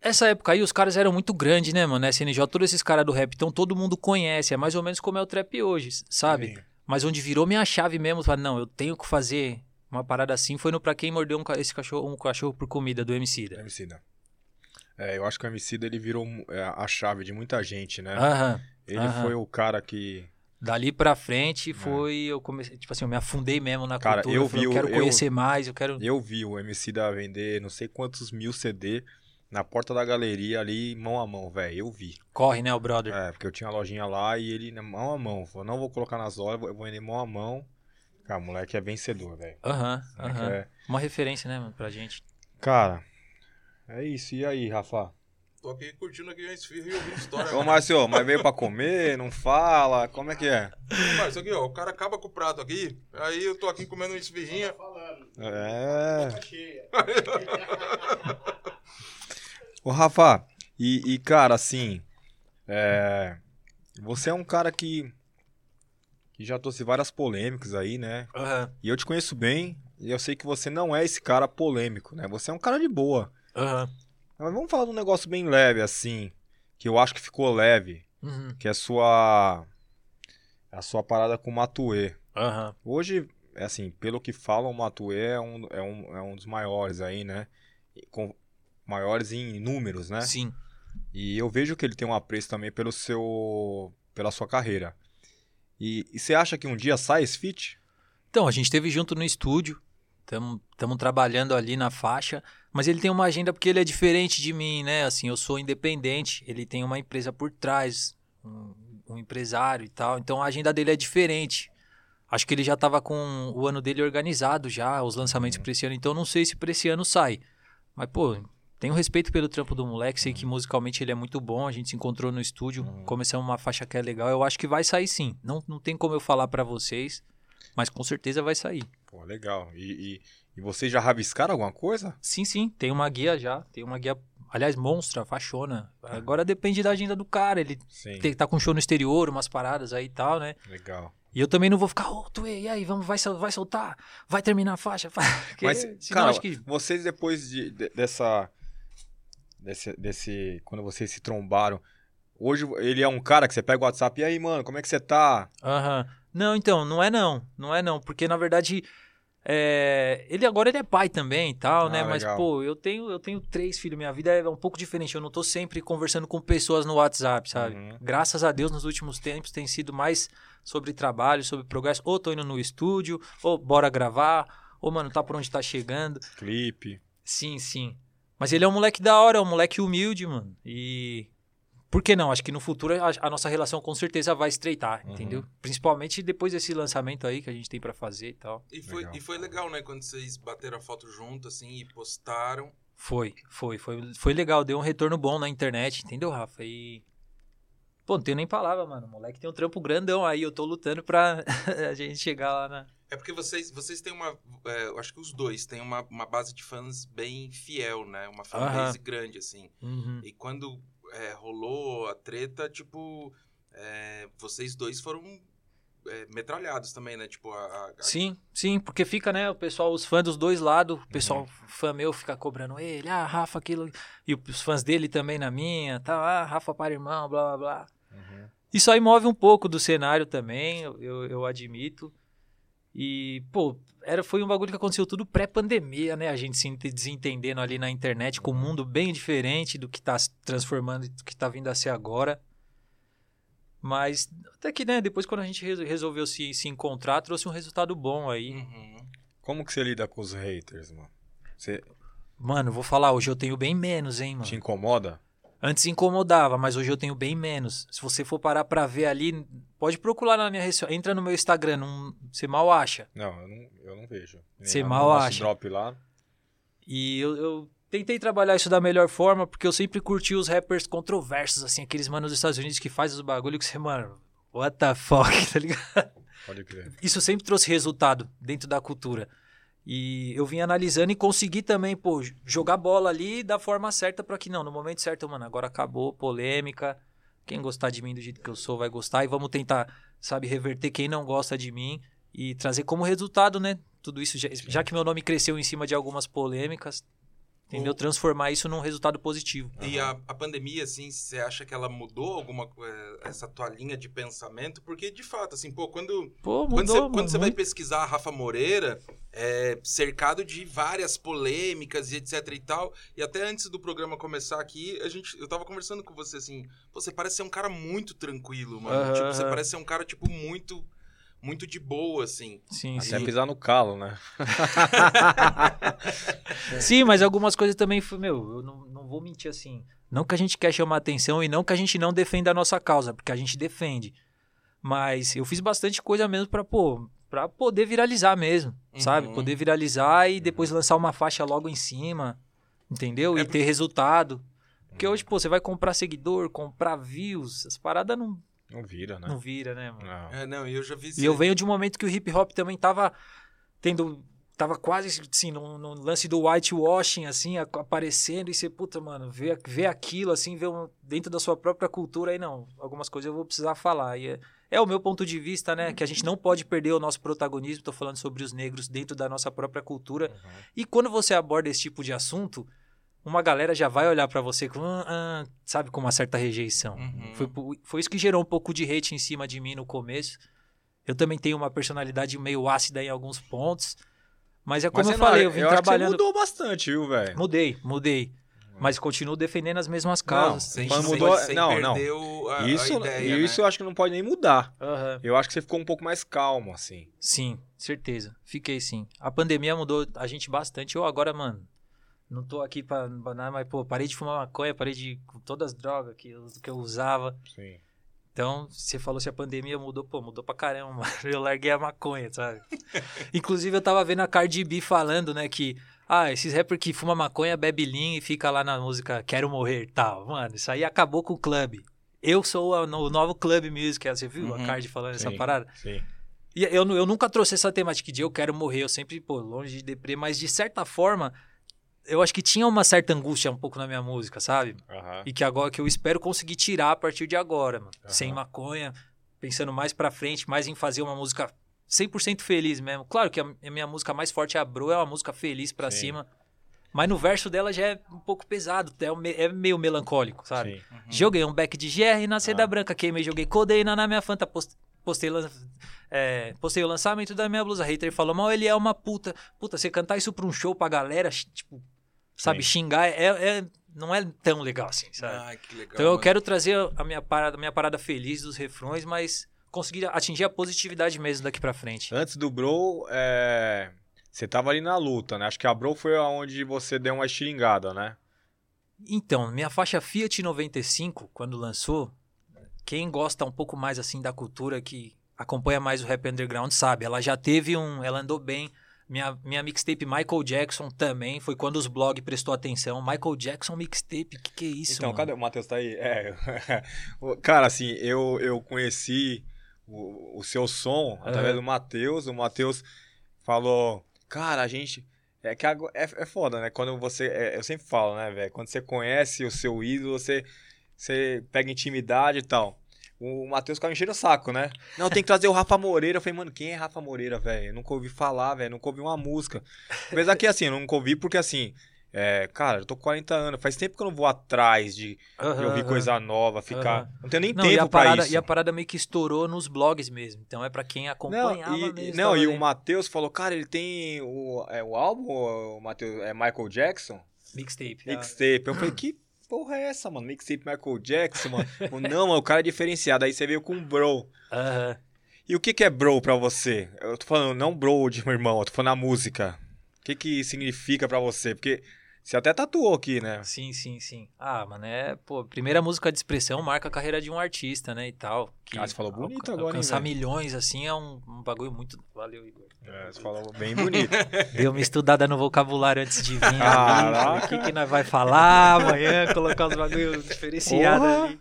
Essa época aí os caras eram muito grandes, né, mano? SNJ, todos esses caras do rap, então todo mundo conhece. É mais ou menos como é o trap hoje, sabe? Sim. Mas onde virou minha chave mesmo, falar, não, eu tenho que fazer uma parada assim, foi no Pra Quem Mordeu um, esse cachorro, um cachorro por comida do MC da. Emicida. É, eu acho que o MC dele virou é, a chave de muita gente, né? Aham. Ele aham. foi o cara que. Dali pra frente foi, eu comecei, tipo assim, eu me afundei mesmo na É. Cara, cultura. eu eu, falei, vi eu o- quero eu- conhecer mais, eu quero... Eu vi o MC da vender não sei quantos mil CD na porta da galeria ali, mão a mão, velho. Eu vi. Corre, né, o brother? É, porque eu tinha a lojinha lá e ele né, mão a mão. Falou, não vou colocar nas lojas, eu vou vender mão a mão. Cara, o moleque é vencedor, velho. Aham, aham. é- Uma referência, né, mano, pra gente. Cara, é isso. E aí, Rafa? Tô aqui curtindo aqui a esfirra e ouvindo história. Ô, Márcio, mas veio pra comer, não fala? Como é que é? Isso aqui, ó, o cara acaba com o prato aqui, aí eu tô aqui comendo uma esfirrinha. É. Ô, Rafa, e, e, cara, assim, é, você é um cara que, que já trouxe várias polêmicas aí, né? Aham, E eu te conheço bem, e eu sei que você não é esse cara polêmico, né? Você é um cara de boa. aham. Mas vamos falar de um negócio bem leve, assim, que eu acho que ficou leve, Uhum. que é a sua, a sua parada com o. Aham. Hoje, é assim, pelo que falam, o Matuê é um, é um, é um dos maiores aí, né? Com, maiores em números, né? Sim. E eu vejo que ele tem um apreço também pelo seu, pela sua carreira. E, e você acha que um dia sai esse feat? Então, a gente esteve junto no estúdio, estamos trabalhando ali na faixa, mas ele tem uma agenda porque ele é diferente de mim, né? Assim, eu sou independente, ele tem uma empresa por trás, um, um empresário e tal, então a agenda dele é diferente. Acho que ele já estava com o ano dele organizado já, os lançamentos Uhum. pra esse ano, então não sei se pra esse ano sai. Mas, pô, tenho respeito pelo trampo do moleque, sei que musicalmente ele é muito bom, a gente se encontrou no estúdio, Uhum. começamos uma faixa que é legal, eu acho que vai sair sim. Não, não tem como eu falar pra vocês, mas com certeza vai sair. Pô, legal. E, e, e vocês já rabiscaram alguma coisa? Sim, sim, tem uma guia já, tem uma guia, aliás, monstra, faixona. Agora depende da agenda do cara, ele tem que tá com show no exterior, umas paradas aí e tal, né? Legal. E eu também não vou ficar, ô, Tuê, e aí, vamos, vai, vai soltar? Vai terminar a faixa? Porque Mas, cara, acho que... vocês depois de, de- dessa. Desse, desse. Quando vocês se trombaram. Hoje ele é um cara que você pega o WhatsApp. E aí, mano, como é que você tá? Aham. Não, então, não é não, não é não, porque na verdade... é, Ele agora ele é pai também e tal, Ah, né? Mas, legal. pô, eu tenho, eu tenho três filhos. Minha vida é um pouco diferente. Eu não tô sempre conversando com pessoas no WhatsApp, sabe? Uhum. Graças a Deus, nos últimos tempos tem sido mais sobre trabalho, sobre progresso. Ou tô indo no estúdio, ou bora gravar, ou, mano, tá por onde tá chegando. Clipe. Sim, sim. Mas ele é um moleque da hora, é um moleque humilde, mano. E. Por que não? Acho que no futuro a, a nossa relação com certeza vai estreitar, Uhum. entendeu? Principalmente depois desse lançamento aí que a gente tem pra fazer e tal. E foi, Legal. e foi legal, né, quando vocês bateram a foto junto, assim, e postaram. Foi, foi, foi, foi legal, deu um retorno bom na internet, entendeu, Rafa? E. Pô, não tenho nem palavra, mano. O moleque tem um trampo grandão aí, eu tô lutando pra a gente chegar lá na. É porque vocês, vocês têm uma. é, eu acho que os dois têm uma, uma base de fãs bem fiel, né? Uma fanbase grande, assim. Uhum. E quando é, rolou a treta, tipo, é, vocês dois foram é, metralhados também, né? Tipo, a, a- Sim, sim, porque fica, né, o pessoal, os fãs dos dois lados, o pessoal, fã meu fica cobrando ele, ah, Rafa, aquilo, e os fãs dele também na minha, tá, ah, Rafa para irmão, blá, blá, blá. Uhum. Isso aí move um pouco do cenário também, eu, eu admito. E, pô, era, foi um bagulho que aconteceu tudo pré-pandemia, né? A gente se ente- desentendendo ali na internet com um mundo bem diferente do que tá se transformando e do que tá vindo a ser agora. Mas, até que, né, depois quando a gente resol- resolveu se, se encontrar, trouxe um resultado bom aí. Uhum. Como que você lida com os haters, mano? Você Mano, vou falar, hoje eu tenho bem menos, hein, mano. te incomoda? Antes incomodava, mas hoje eu tenho bem menos. Se você for parar pra ver ali, pode procurar na minha rede. Entra no meu Instagram, não, você mal acha. Não, eu não, eu não vejo. Nem Você mal acha. drop lá. E eu, eu tentei trabalhar isso da melhor forma, porque eu sempre curti os rappers controversos, assim, aqueles manos dos Estados Unidos que faz os bagulho que você, mano, what the fuck, tá ligado? Pode crer. Isso sempre trouxe resultado dentro da cultura. E eu vim analisando e consegui também, pô, jogar bola ali da forma certa pra que não, no momento certo, mano, agora acabou, polêmica. Quem gostar de mim do jeito que eu sou vai gostar e vamos tentar, sabe, reverter quem não gosta de mim e trazer como resultado, né? Tudo isso, já, já que meu nome cresceu em cima de algumas polêmicas, entendeu? O- Transformar isso num resultado positivo. E a, a pandemia, assim, você acha que ela mudou alguma co- é, essa tua linha de pensamento? Porque, de fato, assim, pô, quando, Pô, mudou, quando você, mano, quando você vai pesquisar a Rafa Moreira, é, cercado de várias polêmicas e etc e tal. E até antes do programa começar aqui, a gente, eu tava conversando com você assim, "Pô, você parece ser um cara muito tranquilo, mano. Aham, tipo, você parece ser um cara, tipo, muito, muito de boa, assim. Sim, Até sim. pisar no calo, né? Sim, mas algumas coisas também foi, meu, eu não, não vou mentir assim. Não que a gente quer chamar atenção e não que a gente não defenda a nossa causa, porque a gente defende. Mas eu fiz bastante coisa mesmo pra, pô, pra poder viralizar mesmo, sabe? Uhum. Poder viralizar e depois lançar uma faixa logo em cima, entendeu? É e ter resultado. Porque hoje, pô, você vai comprar seguidor, comprar views, as paradas não, Não vira, né? não vira, né, mano? Não. É, não, e eu já vi E eu venho de um momento que o hip hop também tava tendo. Tava quase, assim, no, no lance do whitewashing, assim, a- aparecendo, e você, puta, mano, vê, vê aquilo, assim, vê um- dentro da sua própria cultura, aí não, algumas coisas eu vou precisar falar. E é, é o meu ponto de vista, né, que a gente não pode perder o nosso protagonismo, tô falando sobre os negros dentro da nossa própria cultura. E quando você aborda esse tipo de assunto, uma galera já vai olhar pra você com, "Ah, ah", sabe, com uma certa rejeição. Uhum. Foi, foi isso que gerou um pouco de hate em cima de mim no começo. Eu também tenho uma personalidade meio ácida em alguns pontos. Mas é como Mas eu falei, eu vim acho que você trabalhando. mudou bastante, viu, velho? Mudei, mudei. Mas continuo defendendo as mesmas causas. Não, sem, mudou- sem não, não. a, a Isso, ideia, isso né? eu acho que não pode nem mudar. Aham. Eu acho que você ficou um pouco mais calmo, assim. Sim, certeza. Fiquei sim. A pandemia mudou a gente bastante. Eu agora, mano, não tô aqui pra pra nada, mas, pô, parei de fumar maconha, parei de. com todas as drogas que eu, que eu usava. Sim. Então, você falou se a pandemia mudou, pô, mudou pra caramba, mano. Eu larguei a maconha, sabe? Inclusive, eu tava vendo a Cardi B falando, né, que, ah, esses rappers que fuma maconha, bebe lean e fica lá na música Quero Morrer e tal. Mano, isso aí acabou com o clube. Eu sou a- o novo Club Music, você viu Uhum. a Cardi falando essa Sim, parada? Sim. E eu, eu nunca trouxe essa temática de eu quero morrer, eu sempre, pô, longe de deprê, mas de certa forma, eu acho que tinha uma certa angústia um pouco na minha música, sabe? E que agora que eu espero conseguir tirar a partir de agora, mano. Sem maconha, pensando mais pra frente, mais em fazer uma música 100% feliz mesmo. Claro que a minha música mais forte é a Bro, é uma música feliz pra Sim. cima. Mas no verso dela já é um pouco pesado, é, é meio melancólico, sabe? Sim. Uhum. Joguei um back de GR na seda Ah. branca, queimei, joguei codeína na minha fanta, post- postei, é, postei o lançamento da minha blusa. Hater falou, mal ele é uma puta. Puta, você cantar isso pra um show pra galera, tipo, sabe, Sim. xingar é, é- não é tão legal assim, sabe? Ai, que legal. então eu mano. quero trazer a minha parada, a minha parada feliz dos refrões, mas conseguir atingir a positividade mesmo daqui pra frente. Antes do Bro, é, você tava ali na luta, né? Acho que a Bro foi onde você deu uma estilingada, né? Então, minha faixa Fiat 95, quando lançou, quem gosta um pouco mais assim da cultura, que acompanha mais o rap underground, sabe? Ela já teve um. Ela andou bem. Minha, minha mixtape Michael Jackson também foi quando os blogs prestou atenção. Michael Jackson mixtape, que que é isso? então, mano? cadê? O Matheus tá aí? É. Cara, assim, eu, eu conheci o, o seu som através Aham. do Matheus. O Matheus falou, cara, a gente. É que é, é foda, né? Quando você. é, eu sempre falo, né, velho? Quando você conhece o seu ídolo, você, você pega intimidade e tal. O Matheus ficava enchendo o saco, né? Não, tem que trazer o Rafa Moreira. Eu falei, mano, quem é Rafa Moreira, velho? Eu nunca ouvi falar, velho. Nunca ouvi uma música. Apesar que, assim, eu nunca ouvi porque, assim, é, cara, eu tô com 40 anos. Faz tempo que eu não vou atrás de, de Aham, ouvir aham. coisa nova, ficar. Aham. Não tenho nem Não, e tempo a, pra parada, isso. e a parada meio que estourou nos blogs mesmo. Então é pra quem Não, acompanhava e, mesmo. não, e o. Matheus falou, cara, ele tem o, é, o álbum, o Matheus, é Michael Jackson? Mixtape. ah. Mixtape. Eu falei, que porra é essa, mano? Mixtape Michael Jackson, mano. Não, mano, o cara é diferenciado. Aí você veio com bro. Aham. E o que, que é bro pra você? Eu tô falando, não bro de meu irmão, eu tô falando a música. O que, que significa pra você? Porque você até tatuou aqui, né? Sim, sim, sim. Ah, mano, é, pô, primeira música de expressão marca a carreira de um artista, né, e tal. Que Ah, você falou bonito agora, hein, Alcançar velho? milhões, assim, é um, um bagulho muito... Valeu, Igor. É, você falou bem bonito. Deu uma estudada no vocabulário antes de vir. Caraca. O que, que nós vai falar amanhã, colocar os bagulhos diferenciados Porra. ali.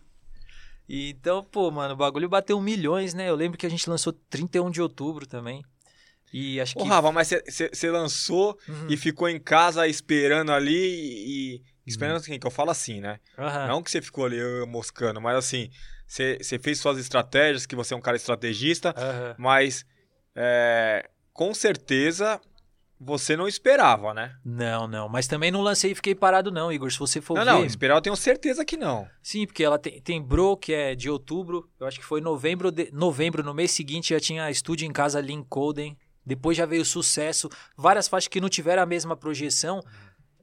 E então, pô, mano, o bagulho bateu milhões, né? Eu lembro que a gente lançou 31 de outubro também. E acho Ô, que... Rafa, mas você lançou Uhum. e ficou em casa esperando ali e. esperando assim, que eu falo assim, né? Aham. Não que você ficou ali moscando, mas assim, você fez suas estratégias, que você é um cara estrategista, Aham. mas é, com certeza você não esperava, né? Não, não. Mas também não lancei e fiquei parado, não, Igor. Se você for Não, ver. não, esperar eu tenho certeza que não. Sim, porque ela tem, tem Bro, que é de outubro. Eu acho que foi novembro. De, novembro, no mês seguinte, já tinha estúdio em casa ali em Colden. Depois já veio o sucesso. Várias faixas que não tiveram a mesma projeção.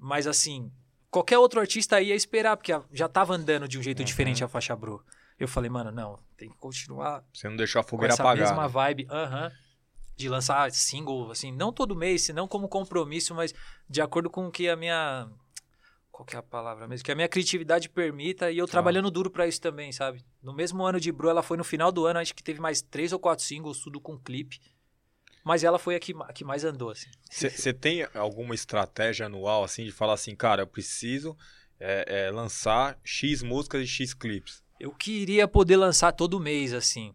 Mas assim, qualquer outro artista ia esperar, porque já tava andando de um jeito Uhum. diferente a faixa Bro. Eu falei, mano, não, tem que continuar Você não deixou a fogueira essa apagada. mesma vibe, aham, de lançar single, assim, não todo mês, senão como compromisso, mas de acordo com o que a minha qual que é a palavra mesmo, que a minha criatividade permita e eu Tá. trabalhando duro pra isso também, sabe? No mesmo ano de Bro, ela foi no final do ano, acho que teve mais três ou quatro singles, tudo com clipe. Mas ela foi a que, a que mais andou, assim. Você tem alguma estratégia anual, assim, de falar assim, cara, eu preciso é, é, lançar X músicas e X clipes Eu queria poder lançar todo mês, assim.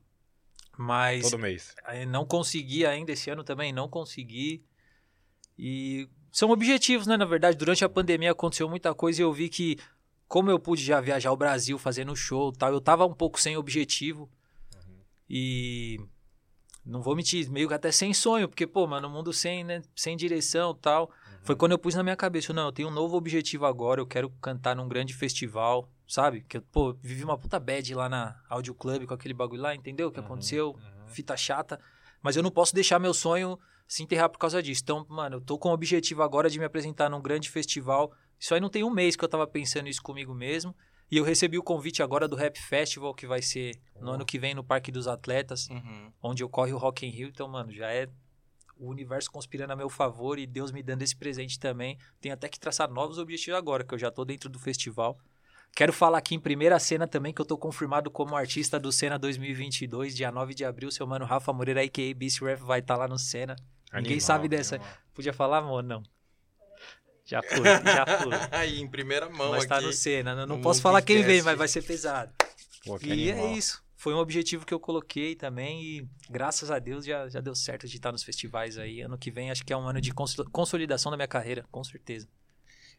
Mas todo mês? Não consegui ainda, esse ano também não consegui. E são objetivos, né? Na verdade, durante a pandemia aconteceu muita coisa e eu vi que, como eu pude já viajar ao Brasil fazendo show e tal, eu tava um pouco sem objetivo. E não vou mentir, meio que até sem sonho, porque, pô, mano, o mundo sem, né, sem direção e tal. Foi quando eu pus na minha cabeça, não, eu tenho um novo objetivo agora, eu quero cantar num grande festival, sabe? Que eu, pô, vivi uma puta bad lá na Audio Club com aquele bagulho lá, entendeu o que Uhum, aconteceu? uhum. Fita chata. Mas eu não posso deixar meu sonho se enterrar por causa disso. Então, mano, eu tô com o objetivo agora de me apresentar num grande festival. Isso aí não tem um mês que eu tava pensando isso comigo mesmo. E eu recebi o convite agora do Rap Festival, que vai ser no ano que vem no Parque dos Atletas Uhum. onde ocorre o Rock in Rio. Então, mano, já é o universo conspirando a meu favor e Deus me dando esse presente também. Tenho até que traçar novos objetivos agora, que eu já tô dentro do festival. Quero falar aqui em primeira cena também que eu tô confirmado como artista do Cena 2022, dia 9 de abril. Seu mano Rafa Moreira, a.k.a. Beast Rap, vai estar lá no Cena. Ninguém sabe dessa. animal. Podia falar, amor? Não. Já foi, já foi. Aí, em primeira mão Mas tá aqui. no Cena. Não, não no posso falar quem vem, mas vai ser pesado. Pô, que E animal. é isso. Foi um objetivo que eu coloquei também e graças a Deus já, já deu certo de estar nos festivais aí. Ano que vem acho que é um ano de cons- consolidação da minha carreira, com certeza.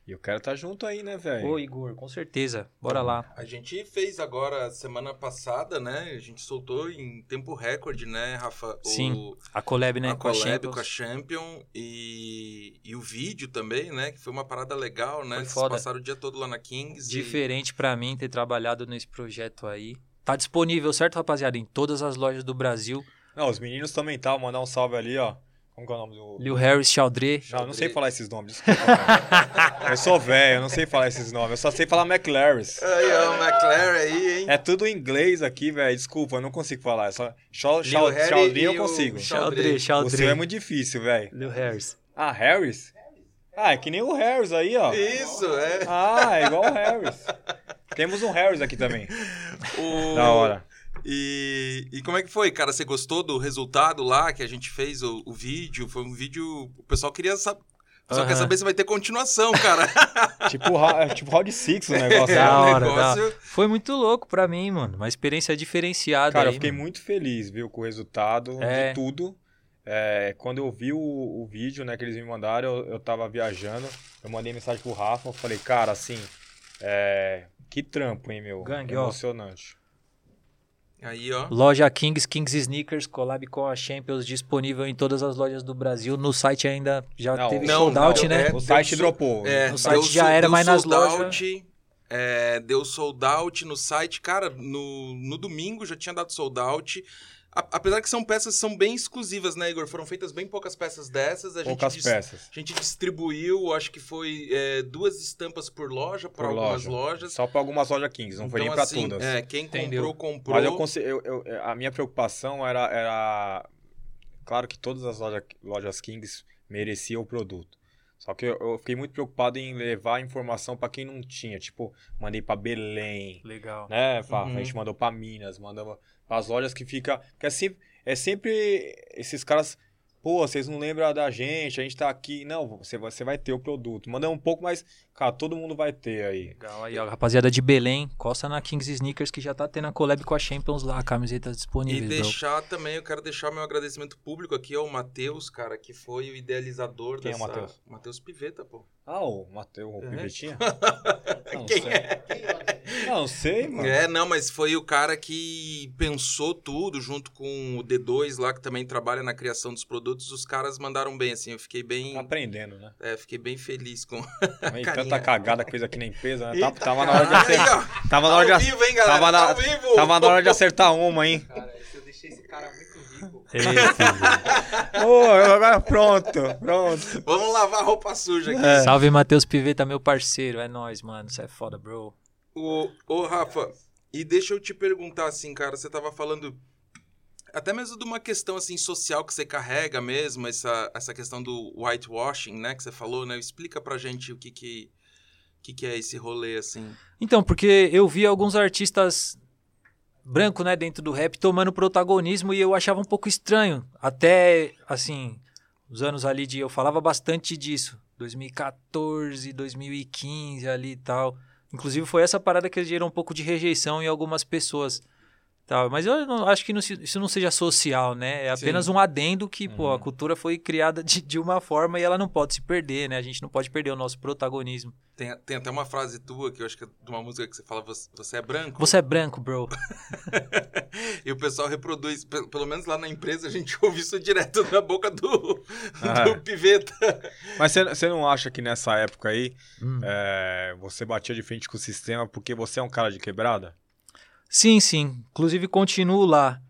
E eu quero estar junto aí, né, velho? Ô Igor, com certeza. Bora lá. A gente fez agora, semana passada, né? A gente soltou em tempo recorde, né, Rafa? O, Sim, A collab, né? a com a collab com a Champion e, e o vídeo também, né? Que foi uma parada legal, né? Foi Vocês foda. passaram o dia todo lá na Kings. e- Diferente pra mim ter trabalhado nesse projeto aí. Tá disponível, certo, rapaziada? Em todas as lojas do Brasil. Não, os meninos também tá, mandar um salve ali, ó. Como que é o nome do... Lil Harris, Chaldré. Não, eu não sei falar esses nomes, desculpa. eu sou velho, eu não sei falar esses nomes. Eu só sei falar McLaris. Aí, ó, o McLaren aí, hein? É tudo em inglês aqui, velho. Desculpa, eu não consigo falar. É só Chal- Lil Chal- Harry Chaldrin eu consigo. Chal- Chaldré, O seu é Chaldré. muito difícil, velho. Lil Harris. Ah, Harris? Ah, é que nem o Harris aí, ó. Isso, é. Ah, é igual o Harris. Temos um Harris aqui também. O... Da hora. E, e como é que foi, cara? Você gostou do resultado lá que a gente fez, o, o vídeo? Foi um vídeo. O pessoal queria saber. O pessoal quer saber se vai ter continuação, cara. Tipo, é tipo Round Six o negócio. Da né? o hora, negócio- Foi muito louco pra mim, mano. Uma experiência diferenciada. Cara, eu aí, fiquei mano. muito feliz, viu, com o resultado É. de tudo. É, quando eu vi o, o vídeo, né, que eles me mandaram, eu, eu tava viajando, eu mandei mensagem pro Rafa, eu falei, cara, assim, é, que trampo, hein, meu? Gangue, ó. Aí, ó. Loja Kings, Kings Sneakers, collab com a Champions, disponível em todas as lojas do Brasil. No site ainda já Não, teve não, sold out, não, né? é- o site dropou. É, No site deu já era, mas nas sold lojas- out, é, deu sold out no site. Cara, no, no domingo já tinha dado sold out. Apesar que são peças que são bem exclusivas, né, Igor? Foram feitas bem poucas peças dessas. A Poucas gente peças. A gente distribuiu, acho que foi é, duas estampas por loja, por, Por algumas loja. lojas. Só pra algumas lojas Kings, não foi Então, nem pra assim, todas. É, quem Entendeu. comprou, comprou. Mas eu, conse- eu- eu- a minha preocupação era, era. Claro que todas as loja, lojas Kings mereciam o produto. Só que eu, eu fiquei muito preocupado em levar informação pra quem não tinha. Tipo, mandei pra Belém, Legal. né, Fá? Uhum. A gente mandou pra Minas, mandou pras lojas que fica. Porque é sempre, é sempre esses caras. Pô, vocês não lembram da gente, a gente tá aqui. Não, você vai, você vai ter o produto. Manda um pouco, mas, cara, todo mundo vai ter aí. Legal. Aí, ó, rapaziada de Belém, costa na Kings Sneakers que já tá tendo a collab com a Champions lá, camisetas E disponíveis, bro. deixar também, eu quero deixar meu agradecimento público aqui ao Matheus, cara, que foi o idealizador Quem é o dessa... Matheus? Matheus Piveta, pô. Ah, o Matheus, o É. Pivetinha? Não Quem sei. é? Não sei, mano. É, não, mas foi o cara que pensou tudo junto com o D2 lá, que também trabalha na criação dos produtos. Os caras mandaram bem, assim, eu fiquei bem... Tá aprendendo, né? É, fiquei bem feliz com... Também tanta cagada que fez aqui na empresa, né? Eita, Tava, tava na hora de Aí, acertar. ó, Tava na tá hora de acertar. vivo, hein, galera? Tava Tá na, ao vivo! tava na hora de acertar uma, hein? Cara, esse eu deixei esse cara muito rico. Eita, Ô, agora pronto, pronto. Vamos lavar a roupa suja aqui. É. Salve, Matheus Piveta, meu parceiro. É nóis, mano. Você é foda, bro. Ô, ô, Rafa, e deixa eu te perguntar assim, cara, você tava falando até mesmo de uma questão assim social que você carrega mesmo, essa, essa questão do whitewashing, né, que você falou, né? Explica pra gente o que que, que, que é esse rolê assim. Então, porque eu vi alguns artistas branco, né, dentro do rap tomando protagonismo e eu achava um pouco estranho. Até, assim, os anos ali de... Eu falava bastante disso. 2014, 2015 ali e tal. Inclusive foi essa parada que gerou um pouco de rejeição em algumas pessoas. Tal. Mas eu não, acho que não se- isso não seja social, né? É apenas Sim. um adendo que, pô, a Uhum. cultura foi criada de, de uma forma e ela não pode se perder, né? A gente não pode perder o nosso protagonismo. Tem, tem até uma frase tua que eu acho que é de uma música que você fala, você, você é branco. Você é branco, bro. e o pessoal reproduz, pe- pelo menos lá na empresa a gente ouve isso direto da boca do, Ah. do piveta. Mas você- você não acha que nessa época aí Hum. é, você batia de frente com o sistema porque você é um cara de quebrada? Sim, sim. Inclusive continuo lá.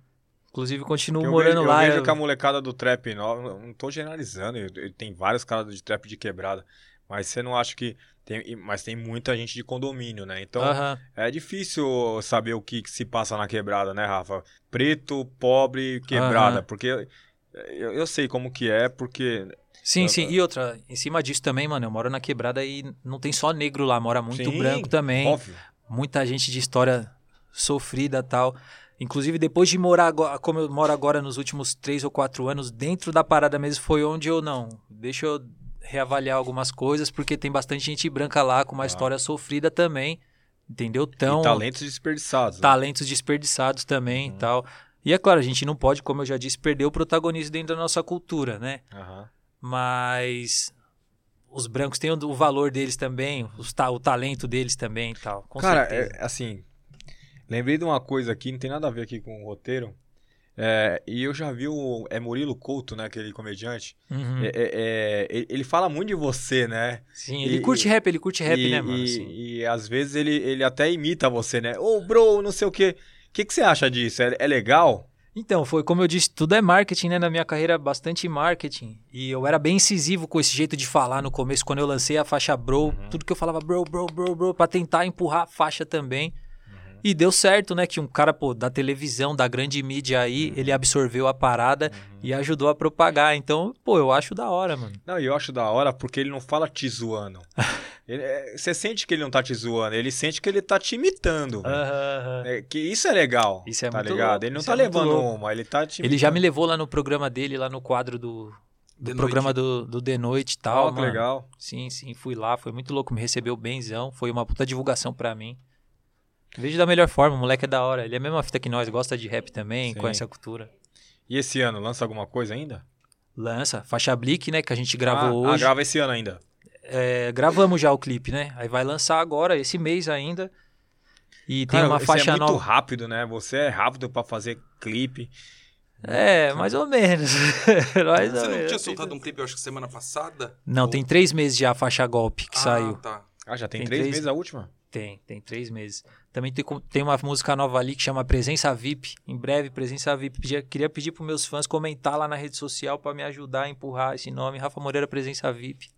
Inclusive continuo eu morando vejo, lá. Eu vejo que a molecada do trap, não, não tô generalizando, eu- eu- tem vários caras de trap de quebrada, mas você não acha que tem, mas tem muita gente de condomínio, né? Então Aham. é difícil saber o que, que se passa na quebrada, né, Rafa? Preto, pobre, quebrada, Aham. porque eu, eu sei como que é, porque Sim, sim. E outra, em cima disso também, mano, eu moro na quebrada e não tem só negro lá, mora muito Sim, branco também. óbvio. Muita gente de história sofrida tal. Inclusive, depois de morar agora, como eu moro agora nos últimos três ou quatro anos, dentro da parada mesmo foi onde eu não. Deixa eu reavaliar algumas coisas, porque tem bastante gente branca lá com uma Ah. história sofrida também. Entendeu? Tão. e talentos desperdiçados. né? talentos desperdiçados também e tal. E é claro, a gente não pode, como eu já disse, perder o protagonismo dentro da nossa cultura, né? Aham. Mas os brancos têm o, valor deles também, os ta- o talento deles também e tal. Com Cara, é, assim, lembrei de uma coisa aqui, não tem nada a ver aqui com o roteiro. É, e eu já vi o. É Murilo Couto, né? Aquele comediante. Uhum. É, é, é, ele- fala muito de você, né? Sim, ele e- curte rap, ele curte rap, e, né, mano? E, Assim. e às vezes ele, ele até imita você, né? Ô, bro, não sei o quê. O que, que você acha disso? É, é legal? Então, foi como eu disse, tudo é marketing, né? Na minha carreira, bastante marketing. E eu era bem incisivo com esse jeito de falar no começo, quando eu lancei a faixa bro. Uhum. Tudo que eu falava bro, bro, bro, bro, pra tentar empurrar a faixa também. Uhum. E deu certo, né? Que um cara, pô, da televisão, da grande mídia Uhum. aí, ele absorveu a parada e ajudou a propagar. Então, pô, eu acho da hora, mano. Não, eu acho da hora porque ele não fala te zoando. Ele- é, você sente que ele não tá te zoando, ele sente que ele tá te imitando. É, que isso é legal. Isso é tá muito ligado? louco, Ele não isso tá é levando uma, ele tá te Ele já me imitando. levou lá no programa dele, lá no quadro do, do programa do, do The Noite e tal, que mano. legal. Sim, sim, fui lá, foi muito louco, me recebeu benzão, foi uma puta divulgação pra mim. Vejo da melhor forma, o moleque é da hora. Ele é a mesma fita que nós, gosta de rap também, Sim. conhece a cultura. E esse ano, lança alguma coisa ainda? Lança, faixa Blick, né, que a gente gravou ah, ah, hoje. grava esse ano ainda. É, gravamos já o clipe, né? Aí vai lançar agora, esse mês ainda. E tem Cara, uma você faixa é muito nova. rápido, né? Você é rápido pra fazer clipe. É, mais ou menos. mais Você ou não menos. tinha soltado um clipe, eu acho que semana passada? Não, Ou- tem três meses já a faixa Golpe que Ah, saiu. tá. Ah, já tem, Tem três três- meses a última? Tem, tem três meses. Também tem, tem uma música nova ali que chama Presença VIP. Em breve, Presença VIP. Pedia- queria pedir para meus fãs comentar lá na rede social para me ajudar a empurrar esse nome. Rafa Moreira Presença VIP.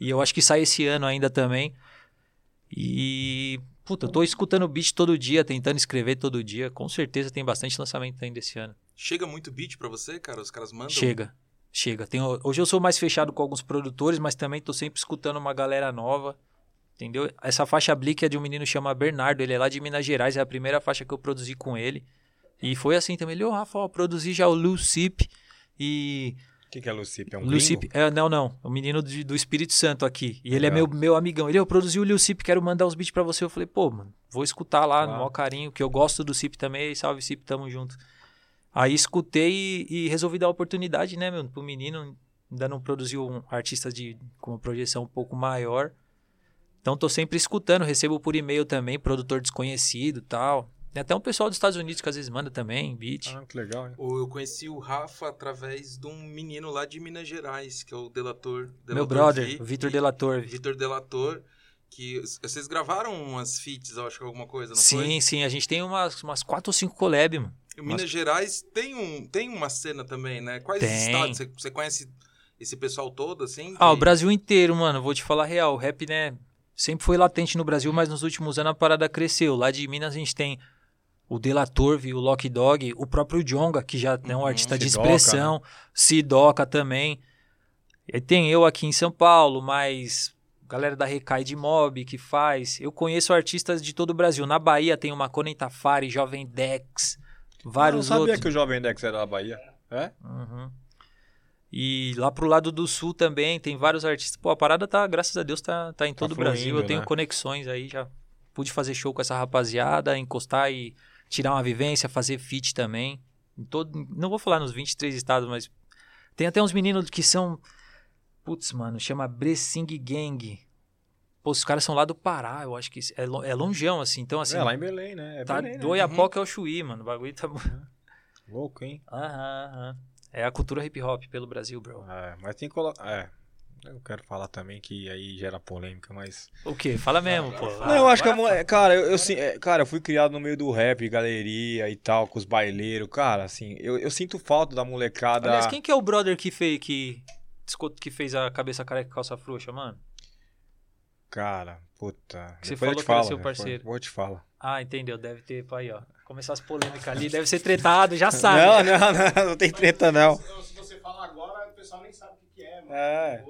E eu acho que sai esse ano ainda também. E. Puta, eu tô escutando beat todo dia, tentando escrever todo dia. Com certeza tem bastante lançamento ainda esse ano. Chega muito beat pra você, cara? Os caras mandam? Chega, chega. Tenho- hoje eu sou mais fechado com alguns produtores, mas também tô sempre escutando uma galera nova. Entendeu? Essa faixa Blick é de um menino que chama Bernardo, ele é lá de Minas Gerais, é a primeira faixa que eu produzi com ele. E foi assim também, ele, ô Rafa, ó, produzi já o Lucip e... O que, que é Lucip? É um Lucip, é, não, não, o menino de- do Espírito Santo aqui. E ele é Legal. meu, meu amigão. Ele, eu produzi o Lucip, quero mandar os beats pra você. Eu falei, pô, mano, vou escutar lá, no Claro. maior carinho, que eu gosto do Cip também, salve Cip, tamo junto. Aí escutei e, e resolvi dar a oportunidade, né, meu, pro menino. Ainda não produziu um artista de, com uma projeção um pouco maior. Então tô sempre escutando, recebo por e-mail também, produtor desconhecido e tal. Tem até um pessoal dos Estados Unidos que às vezes manda também, beat. Ah, que legal, hein? Ou Eu conheci o Rafa através de um menino lá de Minas Gerais, que é o Delator. Meu Delator brother, Vi- o Vitor Vi- Delator. Vitor Delator, que vocês gravaram umas feats, eu acho que alguma coisa, não Sim, foi? sim, a gente tem umas, umas quatro ou cinco collab, mano. Minas Gerais tem, um, tem uma cena também, né? Quais Tem. estados? Você, você conhece esse pessoal todo, assim? Ah, o que- Brasil inteiro, mano, vou te falar a real. O rap, né, sempre foi latente no Brasil, mas nos últimos anos a parada cresceu. Lá de Minas a gente tem o Delatorve, o Lock Dog, o próprio Jonga, que já é um Uhum. artista de expressão, Sidoca também. E tem eu aqui em São Paulo, mas galera da Recai de Mob que faz. Eu conheço artistas de todo o Brasil. Na Bahia tem o Maconen Tafari, Jovem Dex, vários Eu não sabia outros. que o Jovem Dex era da Bahia. É? Uhum. E lá pro lado do sul também tem vários artistas. Pô, a parada tá, graças a Deus, tá, tá em todo o Brasil. Eu tenho né? conexões aí, já pude fazer show com essa rapaziada, encostar e tirar uma vivência, fazer feat também. Em todo, não vou falar nos 23 estados, mas tem até uns meninos que são. Putz, mano, chama Bressing Gang. Pô, os caras são lá do Pará, eu acho que é, é longeão, assim. Então, assim, é lá em Belém, né? É tá Belém, né? do Oiapoque ao Chuí, mano. O bagulho tá. Louco, hein? Aham, aham. É a cultura hip hop pelo Brasil, bro. É, mas tem que colocar. É. Eu quero falar também que aí gera polêmica, mas. O quê? Fala mesmo, pô. Não, eu acho que a mulher. Cara, eu, eu, sin- é, cara, eu fui criado no meio do rap, galeria e tal, com os baileiros. Cara, assim, eu, eu sinto falta da molecada. Aliás, quem que é o brother que fez, que, que fez a cabeça careca e calça frouxa, mano? Cara, puta. Que você depois eu falou te que era falo, seu depois- parceiro. Vou te falar. Ah, entendeu. Deve ter, aí, ó. Começar as polêmicas ali, deve ser tretado, já sabe. Não, não, não, não tem treta, não. Se, se você falar agora, o pessoal nem sabe o que, é, mano. É.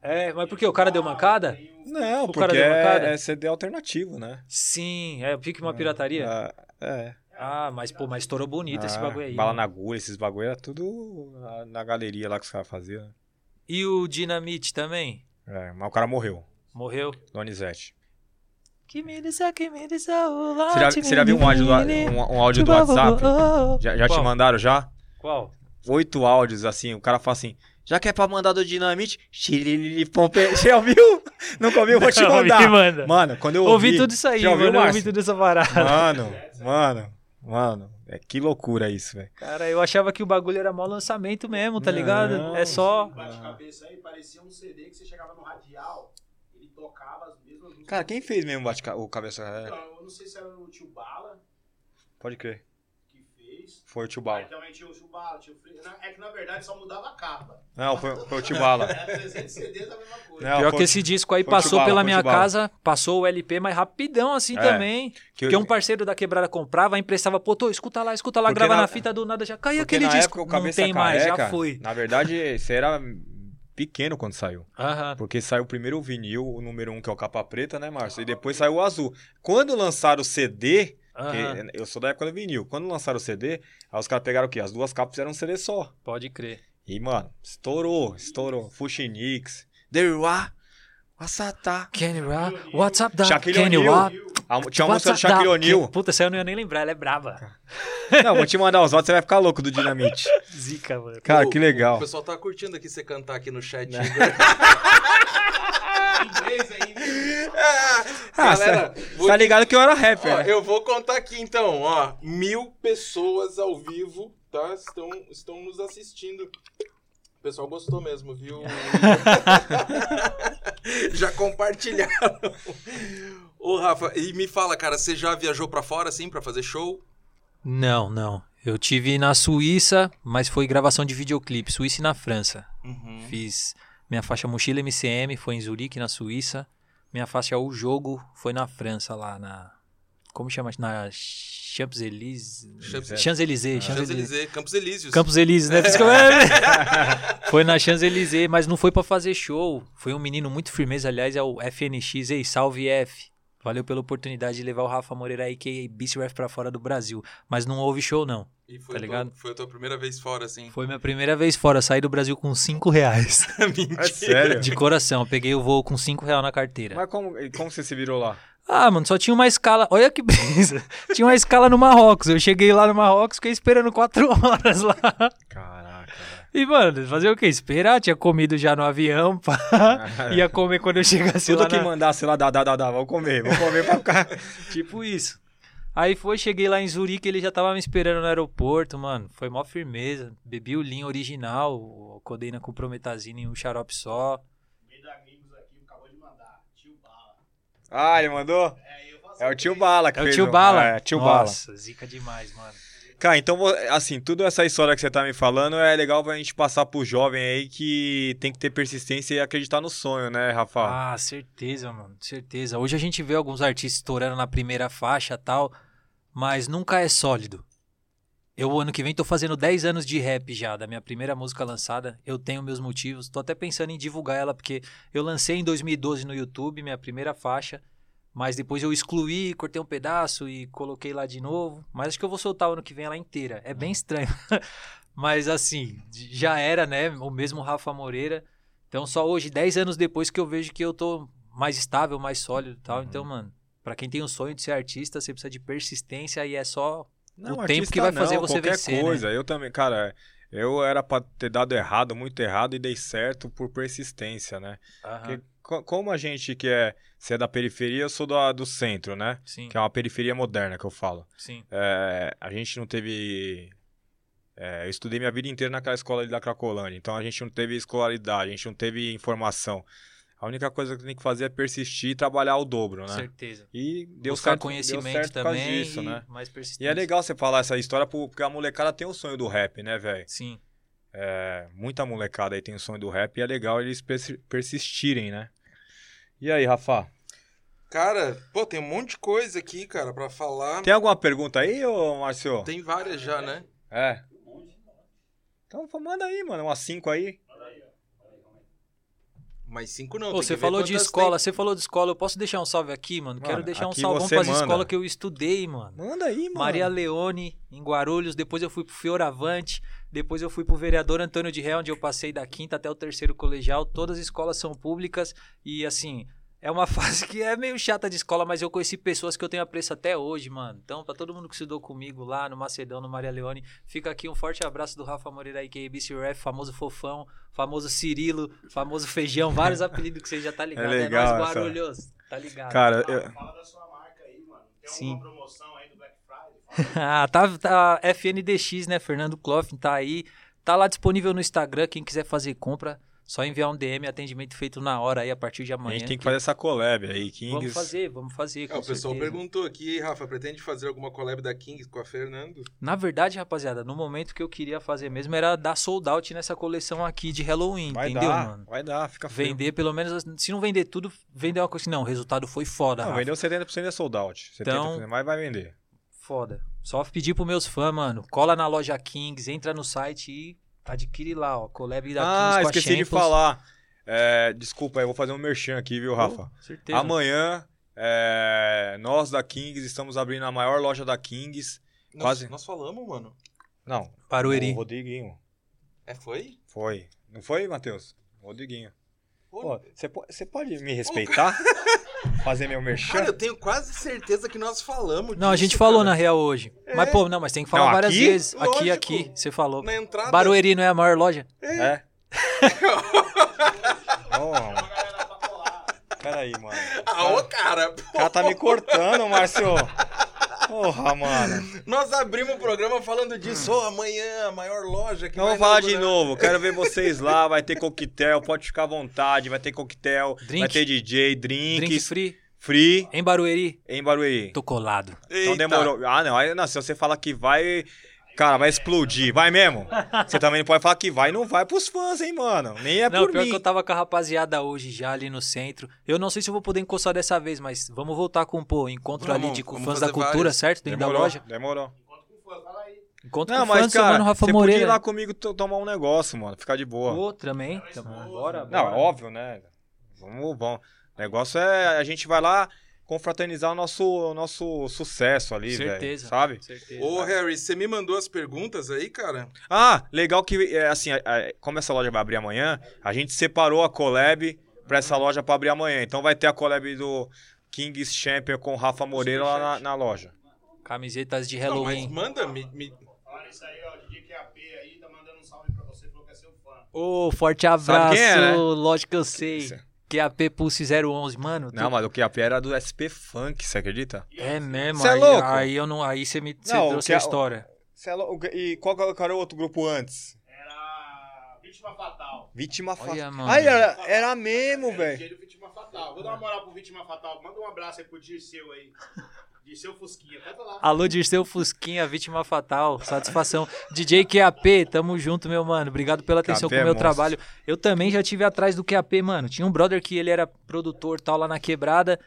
É, mas por quê? O cara deu mancada? Não, O cara porque deu mancada? é, é CD alternativo, né? Sim, é pique uma pirataria. É. é. Ah, mas pô, mas estourou bonito esse Ah, bagulho aí. Bala mano. na agulha, esses bagulho era tudo na, na galeria lá que os caras faziam. né? E o Dinamite também? É, mas o cara morreu, Morreu? Donizete. Que me diz, que me diz, Você já, você já viu um áudio do, um, um áudio do WhatsApp? Já, já te Qual? mandaram já? Qual? Oito áudios, assim, o cara fala assim, já que é pra mandar do Dinamite, xilili, pompe... Já ouviu? Nunca ouviu? Vou te mandar. manda. Mano, quando eu Ouvi ouvi... tudo isso aí, Já ouviu, mano. Eu ouvi Márcio? tudo essa parada. Mano, mano, mano. É, que loucura isso, velho. Cara, eu achava que o bagulho era mó lançamento mesmo, tá Não. ligado? É só. Bate-cabeça aí, parecia um CD que você chegava no radial, ele tocava as mesmas músicas. Cara, quem fez mesmo bate o cabeça? É, Então, eu não sei se era o tio Bala pode crer. que fez. Foi o tio Aí Bala. também tinha o tio Bala, tinha o Fre... É que na verdade só mudava a capa. Não, foi, foi o tio Bala. Era 300 CDs a mesma coisa. Não, Pior foi- que esse disco aí passou Chubala, pela minha casa, passou o LP, mas rapidão assim É. também. que Porque eu- um parceiro da quebrada comprava, emprestava, pô, tô, escuta lá, escuta lá, Porque grava na- na fita do nada, já caiu aquele na disco. época o Não tem mais, Careca, já foi. Na verdade, você era pequeno quando saiu. Aham. Porque saiu primeiro o vinil, o número um, que é o capa preta, né, Márcio? E depois saiu o azul. Quando lançaram o CD, aham, que eu sou da época do vinil, quando lançaram o CD, aí os caras pegaram o quê? As duas capas fizeram um CD só. Pode crer. E, mano, estourou, estourou. Fuxinix, Derwa, Asatá. Kenny Ra, what's up, da? Shaquille Kenny. Ra, A- Tinha uma música do? Shaquille O'Neal. Puta, essa eu não ia nem lembrar, ela é braba. Não, vou te mandar os votos, você vai ficar louco do Dinamite. Zica, mano. Cara, O- que legal. O pessoal tá curtindo aqui você cantar aqui no chat. Né? Inglês ainda. Ah, Galera, vou Tá te- ligado que eu era rapper, Ó, né? eu vou contar aqui então, ó. Mil pessoas ao vivo, tá? Estão, estão nos assistindo. O pessoal gostou mesmo, viu? já compartilharam. Ô, Rafa, e me fala, cara, você já viajou pra fora, assim, pra fazer show? Não, não. Eu tive na Suíça, mas foi gravação de videoclipe, Suíça e na França. Uhum. Fiz minha faixa Mochila MCM, foi em Zurique, na Suíça. Minha faixa O Jogo foi na França, lá na. Como chama? Na Champs-Élysées. Champs- Champs-Élysées. Champs-Élysées. Champs-Élysées, Campos Elíseos. Campos Elíseos, né? Eu- foi na Champs-Élysées, mas não foi pra fazer show. Foi um menino muito firmeza, aliás, é o FNX. Ei, salve F. Valeu pela oportunidade de levar o Rafa Moreira aí, que é BCRF pra fora do Brasil. Mas não houve show, não. E foi, Tá a tua- ligado? foi a tua primeira vez fora, assim. Foi minha primeira vez fora. Saí do Brasil com 5 reais. É sério? De coração. Peguei o voo com 5 reais na carteira. Mas como, como você se virou lá? Ah, mano, só tinha uma escala. Olha que brisa. tinha uma escala no Marrocos. Eu cheguei lá no Marrocos, fiquei esperando 4 horas lá. Caraca. E, mano, fazer o quê? Esperar? Tinha comido já no avião, pá. Ia comer quando eu chegasse Tudo lá que na... mandasse lá, dá, dá, dá, dá, vou comer, vou comer pra ficar. Tipo isso. Aí foi, cheguei lá em Zurique, ele já tava me esperando no aeroporto, mano. Foi mó firmeza. Bebi o Lean original, o codeína com prometazina em um xarope só. Meio da Gringos aqui, acabou de mandar. Tio Bala. Ah, ele mandou? É, É o tio Bala que É o tio Bala. É, tio Bala. Nossa, zica demais, mano. Cara, então, assim, tudo essa história que você tá me falando é legal pra gente passar pro jovem aí que tem que ter persistência e acreditar no sonho, né, Rafa? Ah, certeza, mano, certeza. Hoje a gente vê alguns artistas estourando na primeira faixa tal, mas nunca é sólido. Eu, ano que vem, tô fazendo 10 anos de rap já, da minha primeira música lançada. Eu tenho meus motivos, tô até pensando em divulgar ela, porque eu lancei em 2012 no YouTube, minha primeira faixa, mas depois eu excluí, cortei um pedaço e coloquei lá de novo. Mas acho que eu vou soltar o ano que vem ela inteira. É bem estranho. mas assim, já era, né? O mesmo Rafa Moreira. Então só hoje, 10 anos depois, que eu vejo que eu tô mais estável, mais sólido e tal. Uhum. Então, mano, pra quem tem o sonho de ser artista, você precisa de persistência e é só Não, o tempo que vai fazer não, você qualquer vencer, né? coisa. Eu também, cara, eu era pra ter dado errado, muito errado, e dei certo por persistência, né? Aham, Porque co- como a gente que é, se é da periferia, eu sou do, do centro, né? Sim, Que é uma periferia moderna que eu falo. sim. É, a gente não teve. é, eu estudei minha vida inteira naquela escola ali da Cracolândia, então a gente não teve escolaridade, a gente não teve informação. A única coisa que tem que fazer é persistir e trabalhar o dobro, né? Certeza. E deu Buscar certo, deu conhecimento certo por causa também disso, e né? mais persistência. E é legal você falar essa história por- porque a molecada tem o sonho do rap, né, velho? Sim. É, muita molecada aí tem o sonho do rap e é legal eles persi- persistirem, né? E aí, Rafa? Cara, pô, tem um monte de coisa aqui, cara, pra falar. Tem alguma pergunta aí, ô Márcio? Tem várias já, né? É. Então manda aí, mano, umas cinco aí. Mas cinco não. Ô, tem você falou de escola, tem. você falou de escola, eu posso deixar um salve aqui, mano? Quero Mano, deixar um salvão pras manda. escolas que eu estudei, mano. Manda aí, mano. Maria Leone, em Guarulhos, depois eu fui pro Fioravante, depois eu fui pro vereador Antônio de Ré, onde eu passei da quinta até o terceiro colegial. Todas as escolas são públicas e, assim, é uma fase que é meio chata de escola, mas eu conheci pessoas que eu tenho apreço até hoje, mano. Então, pra todo mundo que estudou comigo lá no Macedão, no Maria Leone, fica aqui um forte abraço do Rafa Moreira aí, que é BC Ref, famoso fofão, famoso Cirilo, famoso feijão, vários apelidos que você já tá ligado. É, legal nóis, essa- Guarulhos, tá ligado? Cara, Fala, eu- fala da sua marca aí, mano. Tem Sim. alguma promoção aí do Black Friday? Ah, tá, tá FNDX, né? Fernando Clough tá aí. Tá lá disponível no Instagram. Quem quiser fazer compra, só enviar um DM, atendimento feito na hora aí a partir de a amanhã. gente tem que fazer essa collab aí, Kings. Vamos fazer, vamos fazer. Ah, o pessoal certeza. perguntou aqui, Rafa, pretende fazer alguma collab da Kings com a Fernando? Na verdade, rapaziada, no momento que eu queria fazer mesmo era dar sold out nessa coleção aqui de Halloween, Vai entendeu, dar, mano? vai dar, fica frio. Vender pelo menos, se não vender tudo, vender uma coisa assim, não, o resultado foi foda, Não, Rafa. vendeu 70% é sold out. 70%, Então- mas vai vender. Foda. Só pedir pros meus fãs, mano, cola na loja Kings, entra no site e adquire lá, ó, collab da Ah, Kings esqueci de falar. É, desculpa, eu vou fazer um merchan aqui, viu, Rafa? Oh, certeza. Amanhã, é, nós da Kings estamos abrindo a maior loja da Kings. Nós, Quase. nós falamos, mano. Não, Barueri. o Rodriguinho. É, foi? Foi. Não foi, Matheus? Rodriguinho. Pô, Você pode, pode me respeitar? Fazer meu merchan? Cara, eu tenho quase certeza que nós falamos Não, a gente falou cara. na real hoje. Mas, pô, não, mas tem que falar Não, várias aqui? vezes. Aqui, Lógico. aqui, você falou. Na entrada. Barueri não é a maior loja? É? oh, pra colar. peraí, mano. Ah, ô, cara. O cara tá me cortando, Márcio. Porra, mano. Nós abrimos o programa falando disso. Ô, amanhã, a maior loja que vou falar de novo. Quero ver vocês lá. Vai ter coquetel. Pode ficar à vontade. Vai ter coquetel. Drink. Vai ter DJ, Drink drinks. free Free em Barueri. em Barueri. Tô colado. Então Eita. demorou. Ah, não. Aí, não. Se você falar que vai. Cara, vai explodir. Vai mesmo? Você também não pode falar que vai. Não vai pros fãs, hein, mano. Nem é não, por pior mim. que eu tava com a rapaziada hoje já ali no centro. Eu não sei se eu vou poder encostar dessa vez, mas vamos voltar com pô, encontro Vamos, ali de com fãs da cultura, vários. certo? Dentro Demorou. da loja. Demorou. Enquanto com fã, fala aí. Encontro Não, com fãs mas, Mano cara, Rafa você podia ir Moreira. lá comigo to- tomar um negócio, mano. Ficar de boa. Pô, também. Então, bora, Não, é bora. óbvio, né? Vamos, vamos. O negócio é a gente vai lá confraternizar o nosso, o nosso sucesso ali, velho. Certeza. Sabe? Certeza. Ô, Harry, você me mandou as perguntas aí, cara? Ah, legal que, é, assim, como essa loja vai abrir amanhã, a gente separou a collab pra essa loja pra abrir amanhã. Então vai ter a collab do Kings Champion com o Rafa Moreira lá na, na loja. Camisetas de Não, mas Halloween. manda, me, me- Olha isso aí, ó. DJ QAP aí tá mandando um salve pra você, falou que é seu fã. Ô, forte abraço. é, né? Lógico que eu sei. Isso. QAP Pulse 011, mano. tu- Não, mas o QAP era do SP Funk, você acredita? É mesmo, Cê é aí, louco? aí eu não, aí você me você Não, trouxe que a é- história. Cê é louco. E qual que era o outro grupo antes? Era Vítima Fatal. Vítima Fatal. mano. Ai, era, era mesmo, É, velho. Vou dar uma moral pro Vítima Fatal. Manda um abraço aí pro Dirceu aí. De seu Fusquinha, canta lá. Alô, Dirceu Fusquinha, vítima fatal. Satisfação. DJ QAP, tamo junto, meu mano. Obrigado pela atenção QAP com o é meu monstro. trabalho. Eu também já tive atrás do QAP, mano. Tinha um brother que ele era produtor tal lá na quebrada.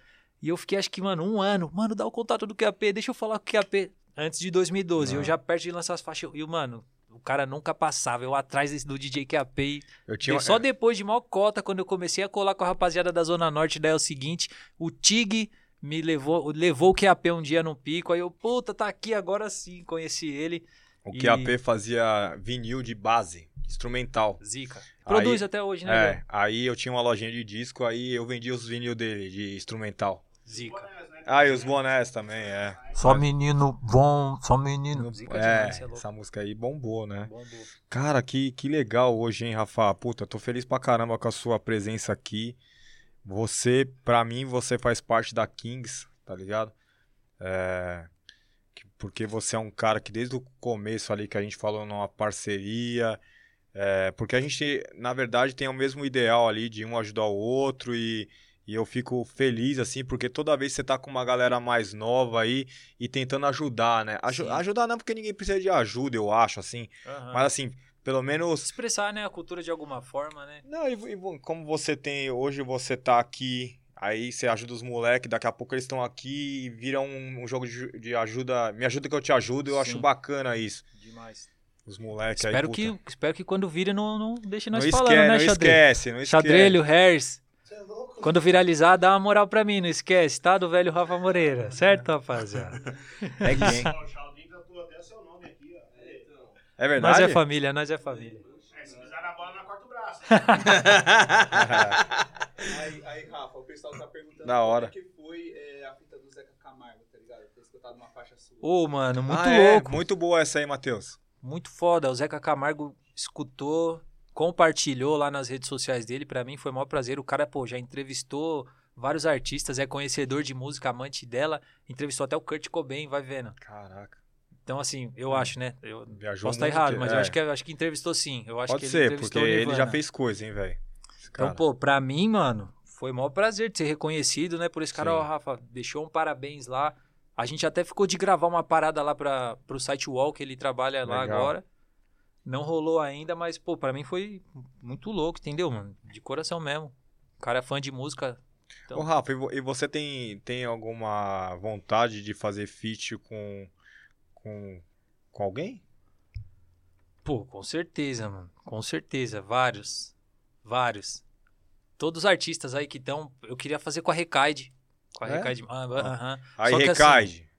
E eu fiquei, acho que, mano, um ano. Mano, dá o contato do QAP, deixa eu falar com o QAP. Antes de 2012. Eu já perto de lançar as faixas. E, mano, o cara nunca passava. Eu atrás desse do DJ QAP. E Eu tinha, só é, depois de mal cota, quando eu comecei a colar com a rapaziada da Zona Norte, daí é o seguinte, o Tig me levou, levou o QAP um dia no pico, aí eu, puta, tá aqui agora sim, conheci ele, o e- QAP fazia vinil de base, instrumental. zica. Produz até hoje, né, É, velho? aí eu tinha uma lojinha de disco, aí eu vendia os vinil dele, de instrumental. Zica. né? Ah, e os bonés também, é. Só menino bom, só menino. Zica É, demais, é essa música aí bombou, né? Bom, bom. Cara, que, que legal hoje, hein, Rafa? Puta, tô feliz pra caramba com a sua presença aqui. Você, pra mim, você faz parte da Kings, tá ligado? É, que- porque você é um cara que desde o começo ali que a gente falou numa parceria, é, porque a gente, na verdade, tem o mesmo ideal ali de um ajudar o outro e, e eu fico feliz, assim, porque toda vez você tá com uma galera mais nova aí e tentando ajudar, né? Aju- Sim. ajudar não porque ninguém precisa de ajuda, eu acho, assim. Aham. Mas assim, pelo menos. Expressar, né, a cultura de alguma forma, né? Não, e, e como você tem. Hoje você tá aqui, aí você ajuda os moleques, daqui a pouco eles estão aqui e vira um, um jogo de, de ajuda. Me ajuda que eu te ajudo, eu acho Sim. bacana isso. Demais. Os moleques aí. Espero puta. que, espero que quando vire não, não deixe Não, nós esque- falando, né, não Xadrez? esquece, não esquece. Xadrelho. Você é louco? Quando viralizar, dá uma moral pra mim, não esquece, tá? Do velho Rafa Moreira, certo, rapaziada? É quem? Ó, O Chaldinho cantou até seu nome aqui, ó. É Nós verdade? é família, nós é família. É, se pisar na bola, não corta o braço. Aí, aí, Rafa, o pessoal tá perguntando Da hora. como é que foi é, a fita do Zeca Camargo, tá ligado? Ter escutado uma faixa sua. Ô, mano, muito Ah, é? louco. Muito boa essa aí, Matheus. Muito foda. O Zeca Camargo escutou, compartilhou lá nas redes sociais dele. Pra mim foi o maior prazer. O cara, pô, já entrevistou vários artistas, é conhecedor de música, amante dela. Entrevistou até o Kurt Cobain, vai vendo. Caraca. Então, assim, eu acho, né? Eu Viajou posso estar errado, mas eu é. acho que, eu acho que entrevistou sim. Eu acho Pode que ele ser, porque ele já fez coisa, hein, velho. Então, pô, pra mim, mano, foi o maior prazer de ser reconhecido, né? Por esse cara, ó, Rafa, deixou um parabéns lá. A gente até ficou de gravar uma parada lá pra, pro site Wall, que ele trabalha lá Legal. agora. Não rolou ainda, mas, pô, pra mim foi muito louco, entendeu, mano? De coração mesmo. O cara é fã de música. Então- Ô, Rafa, e e você tem, tem alguma vontade de fazer feat com, com, com alguém? Pô, com certeza, mano. Com certeza. Vários. Vários. Todos os artistas aí que estão. Eu queria fazer com a Recaide. Com a É? Recaide. Ah, aham. Aí Só que assim, recaide.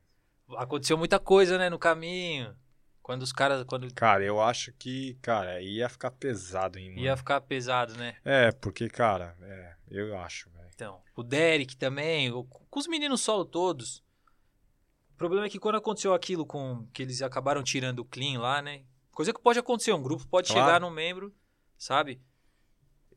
Aconteceu muita coisa, né, no caminho. Quando os caras. Quando Cara, eu acho que, cara, aí ia ficar pesado, hein, mano. ia ficar pesado, né? É, porque, cara, é, eu acho, velho. Então. O Derek também. com os meninos solo todos. O problema é que quando aconteceu aquilo com. Que eles acabaram tirando o clean lá, né? Coisa que pode acontecer. Um grupo pode Claro. chegar num membro, sabe?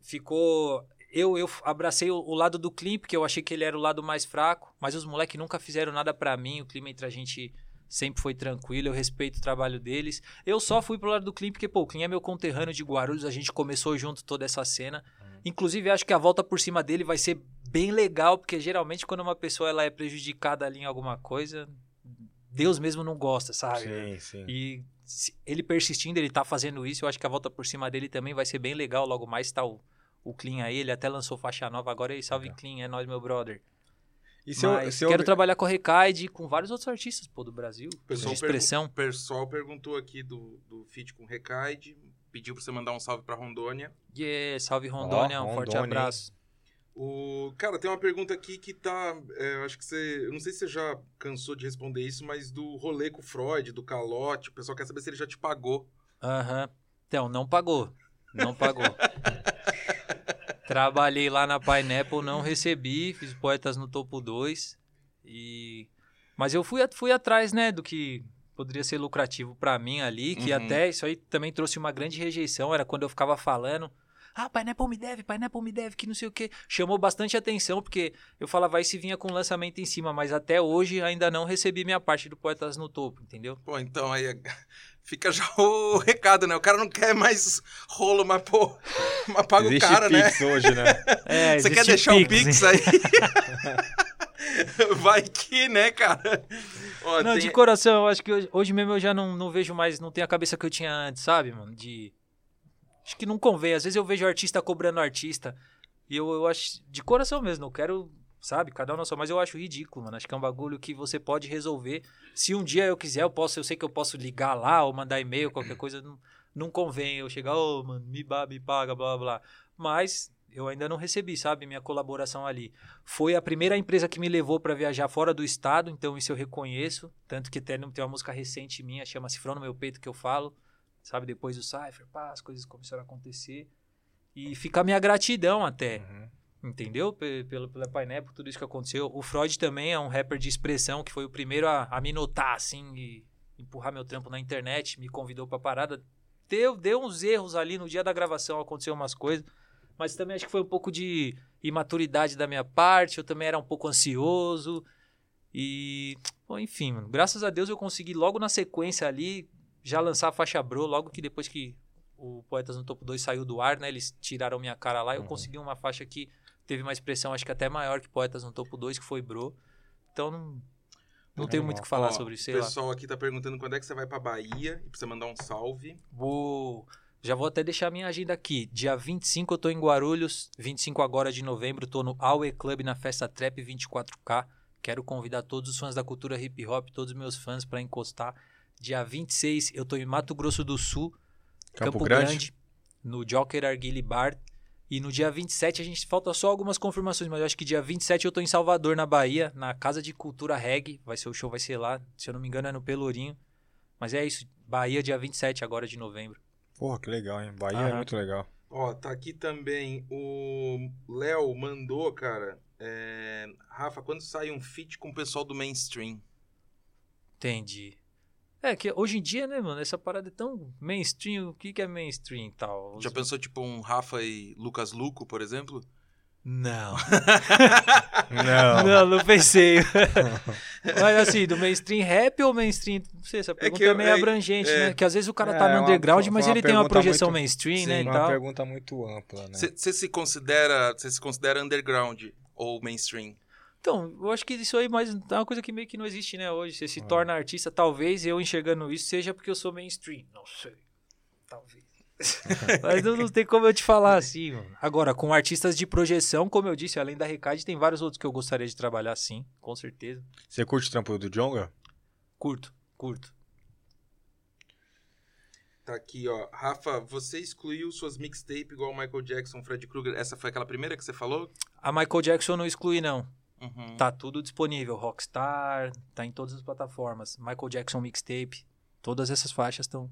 Ficou. Eu, eu abracei o, o lado do clean, porque eu achei que ele era o lado mais fraco. Mas os moleques nunca fizeram nada pra mim. O clima entre a gente sempre foi tranquilo. Eu respeito o trabalho deles. Eu só fui pro lado do clean, porque, pô, o clean é meu conterrâneo de Guarulhos. A gente começou junto toda essa cena. Inclusive, acho que a volta por cima dele vai ser bem legal, porque geralmente quando uma pessoa ela é prejudicada ali em alguma coisa, Deus mesmo não gosta, sabe? Sim, sim. E se ele persistindo, ele tá fazendo isso, eu acho que a volta por cima dele também vai ser bem legal. Logo mais tá o, o Clean aí, ele até lançou faixa nova agora. E salve Legal. Clean, é nóis, meu brother. E se eu, Mas se eu- quero trabalhar com a Recaide e com vários outros artistas, pô, do Brasil. O pessoal, de expressão. pergun- pessoal perguntou aqui do, do feat com Recaide, pediu pra você mandar um salve pra Rondônia. Yeah, salve Rondônia, um forte Rondônia, hein? O cara tem uma pergunta aqui que tá, é, eu acho que você, eu não sei se você já cansou de responder isso, mas do rolê com o Freud, do calote, o pessoal quer saber se ele já te pagou. Aham. Então, não pagou. Não pagou. Trabalhei lá na Pineapple, não recebi, fiz Poetas no Topo 2. E... Mas eu fui, fui atrás, né, do que poderia ser lucrativo pra mim ali, que Uhum. até isso aí também trouxe uma grande rejeição, era quando eu ficava falando, ah, Pineapple me deve, Pineapple me deve, que não sei o quê. Chamou bastante atenção, porque eu falava, vai se vinha com lançamento em cima, mas até hoje ainda não recebi minha parte do Poetas no Topo, entendeu? Pô, então aí fica já o recado, né? O cara não quer mais rolo, mas pô, mas paga Existe o cara, né? Pix hoje, né? É, Você quer deixar o Pix, Pix hein? aí? Vai que, né, cara? Ó, Não, tem- de coração, eu acho que hoje, hoje mesmo eu já não, não vejo mais, não tenho a cabeça que eu tinha antes, sabe, mano? De. Acho que não convém. Às vezes eu vejo artista cobrando artista. E eu, eu acho. De coração mesmo, eu quero. Sabe, cada um na sua, mas eu acho ridículo, mano. Acho que é um bagulho que você pode resolver. Se um dia eu quiser, eu posso, eu sei que eu posso ligar lá ou mandar e-mail, qualquer coisa. Não, não convém eu chegar, ô, mano, me, me paga, blá blá. Mas eu ainda não recebi, sabe, minha colaboração ali. Foi a primeira empresa que me levou para viajar fora do estado, então isso eu reconheço. Tanto que tem, tem uma música recente minha, chama Cifrão no Meu Peito, que eu falo. Sabe, depois do Cypher, pá, as coisas começaram a acontecer. E fica a minha gratidão até, Uhum. entendeu? Pe- Pelo, pela Painé, por tudo isso que aconteceu. O Freud também é um rapper de expressão, que foi o primeiro a, a me notar, assim, e empurrar meu trampo na internet, me convidou pra parada. Deu, deu uns erros ali no dia da gravação, aconteceu umas coisas. Mas também acho que foi um pouco de imaturidade da minha parte, eu também era um pouco ansioso. E, bom, enfim, mano, graças a Deus eu consegui logo na sequência ali já lançar a faixa Bro, logo que depois que o Poetas no Topo 2 saiu do ar, né? Eles tiraram minha cara lá, eu Uhum. consegui uma faixa que teve uma expressão, acho que até maior que Poetas no Topo 2, que foi Bro. Então não, não tenho muito o que falar Ó, sobre isso, O lá. pessoal aqui tá perguntando quando é que você vai pra Bahia e precisa mandar um salve. Vou. Já vou até deixar minha agenda aqui. Dia 25 eu tô em Guarulhos. 25 agora de novembro, tô no Aue Club na Festa Trap 24K. Quero convidar todos os fãs da cultura hip hop, todos os meus fãs pra encostar. Dia 26 eu tô em Mato Grosso do Sul, Campo, Grande. no Joker Arguile Bar. E no dia 27 a gente falta só algumas confirmações, mas eu acho que dia 27 eu tô em Salvador, na Bahia, na Casa de Cultura Reggae. Vai ser o show, vai ser lá. Se eu não me engano, é no Pelourinho. Mas é isso. Bahia, dia 27 agora de novembro. Porra, que legal, hein? Bahia é Aham. muito legal. Ó, tá aqui também o Léo mandou, cara. é, Rafa, quando sai um feat com o pessoal do mainstream? Entendi. É que hoje em dia, né, mano, essa parada é tão mainstream. O que, que é mainstream e tal? Já pensou tipo um Rafa e Lucas Luco, por exemplo? Não. Não. Não, não pensei. Mas assim, do mainstream rap ou mainstream. Não sei, essa pergunta que é, eu- meio é- abrangente, é. né? Que às vezes o cara É, tá é no uma- underground, foi mas uma ele tem uma pergunta projeção muito- mainstream, Sim, né? E uma tal. pergunta muito ampla, né? Você se considera, você se considera underground ou mainstream? Então, eu acho que isso aí mais, é uma coisa que meio que não existe, né, hoje. Você se Ah. torna artista, talvez eu enxergando isso seja porque eu sou mainstream. Não sei. Talvez. Mas não, não tem como eu te falar assim, mano. Agora, com artistas de projeção, como eu disse, além da Recade, tem vários outros que eu gostaria de trabalhar sim, com certeza. Você curte o trampo do Jonga? Curto, curto. Tá aqui, ó. Rafa, você excluiu suas mixtape igual o Michael Jackson, Fred Krueger. Essa foi aquela primeira que você falou? A Michael Jackson eu não excluí, não. Uhum. Tá tudo disponível. Rockstar, tá em todas as plataformas. Michael Jackson Mixtape, todas essas faixas estão.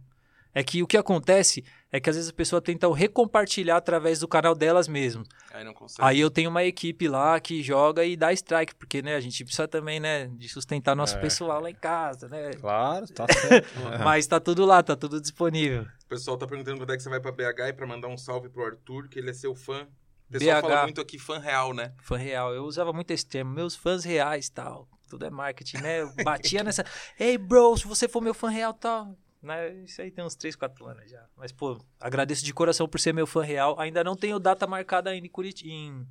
É que o que acontece é que às vezes a pessoa tenta recompartilhar através do canal delas mesmo. Aí não consegue. Aí eu tenho uma equipe lá que joga e dá strike, porque né, a gente precisa também, né, de sustentar nosso É. pessoal lá em casa, né? Claro, tá certo. Mas tá tudo lá, tá tudo disponível. O pessoal tá perguntando quando é que você vai pra BH e pra mandar um salve pro Arthur, que ele é seu fã. O pessoal BH. fala muito aqui fã real, né? Fã real. Eu usava muito esse termo, meus fãs reais tal. Tudo é marketing, né? Eu batia nessa. Ei, bro, se você for meu fã real tal. Né? Isso aí tem uns 3, 4 anos já. Mas, pô, agradeço de coração por ser meu fã real. Ainda não tenho data marcada ainda em, Curitiba, em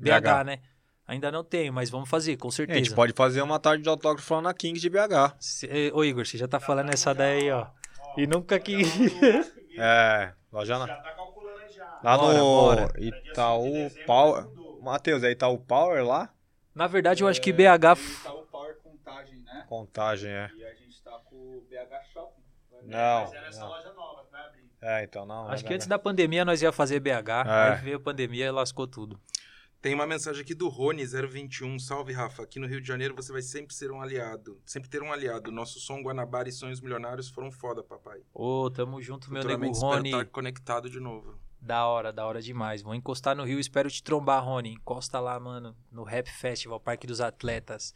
BH, BH. né? Ainda não tenho, mas vamos fazer, com A certeza. gente pode fazer uma tarde de autógrafo lá na King de BH. Cê- eh, Ô, Igor, você já tá falando essa daí, ó. E nunca que. É, lá já na... Já tá calculando aí já. Lá Bora, no bora. Itaú Power. Matheus, é Itaú Power lá? Na verdade, eu acho que É, BH. Tá o Power Contagem, né? Contagem, é. E a gente tá com o BH Shopping. Não, Mas é nessa não. loja nova que vai abrir. É, então não. Acho não, que antes da pandemia nós ia fazer BH. É. Aí veio a pandemia e lascou tudo. Tem uma mensagem aqui do Rony 021. Salve, Rafa. Aqui no Rio de Janeiro você vai sempre ser um aliado. Sempre ter um aliado. Nosso som Guanabara e Sonhos Milionários foram foda, papai. Ô, tamo junto, meu nego Rony. estar conectado de novo. Da hora, da hora demais. Vou encostar no Rio, espero te trombar, Rony. Encosta lá, mano, no Rap Festival, Parque dos Atletas,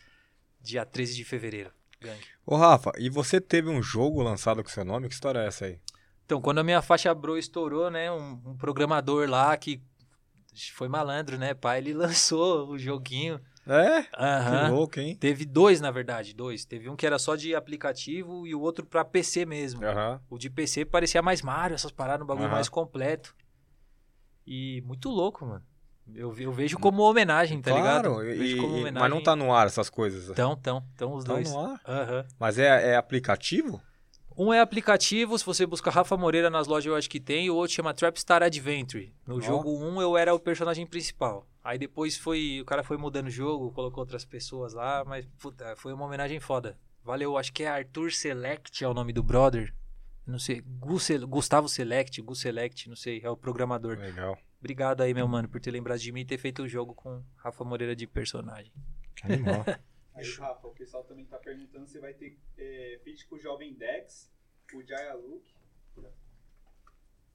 dia 13 de fevereiro. Gangue. Ô, Rafa, e você teve um jogo lançado com seu nome? Que história é essa aí? Então, quando a minha faixa Bro estourou, né, um, um programador lá que foi malandro, né, pai, ele lançou o joguinho. É? Que Aham. louco, hein? Teve dois, na verdade, dois. Teve um que era só de aplicativo e o outro pra PC mesmo. Aham. O de PC parecia mais Mario, essas paradas, um bagulho Aham. mais completo. E muito louco, mano. Eu, eu vejo como homenagem, tá ligado? claro, Eu vejo e- como homenagem. mas não tá no ar essas coisas. Tão, tão, tão os Tá dois. no ar? Aham. Mas é, é aplicativo? Um é aplicativo, se você busca Rafa Moreira nas lojas eu acho que tem, o outro chama Trapstar Adventure. No Ó. jogo 1 eu era o personagem principal. Aí depois foi, o cara foi mudando o jogo, colocou outras pessoas lá, mas puta, foi uma homenagem foda. Valeu, acho que é Arthur Select é o nome do brother. Não sei, Gustavo Select, Gu Select, não sei, é o programador. Legal. Obrigado aí, meu mano, por ter lembrado de mim e ter feito o jogo com Rafa Moreira de personagem. Que animal. Aí, Rafa, o pessoal também tá perguntando se vai ter é, feat com o Jovem Dex, o Jaya Luke.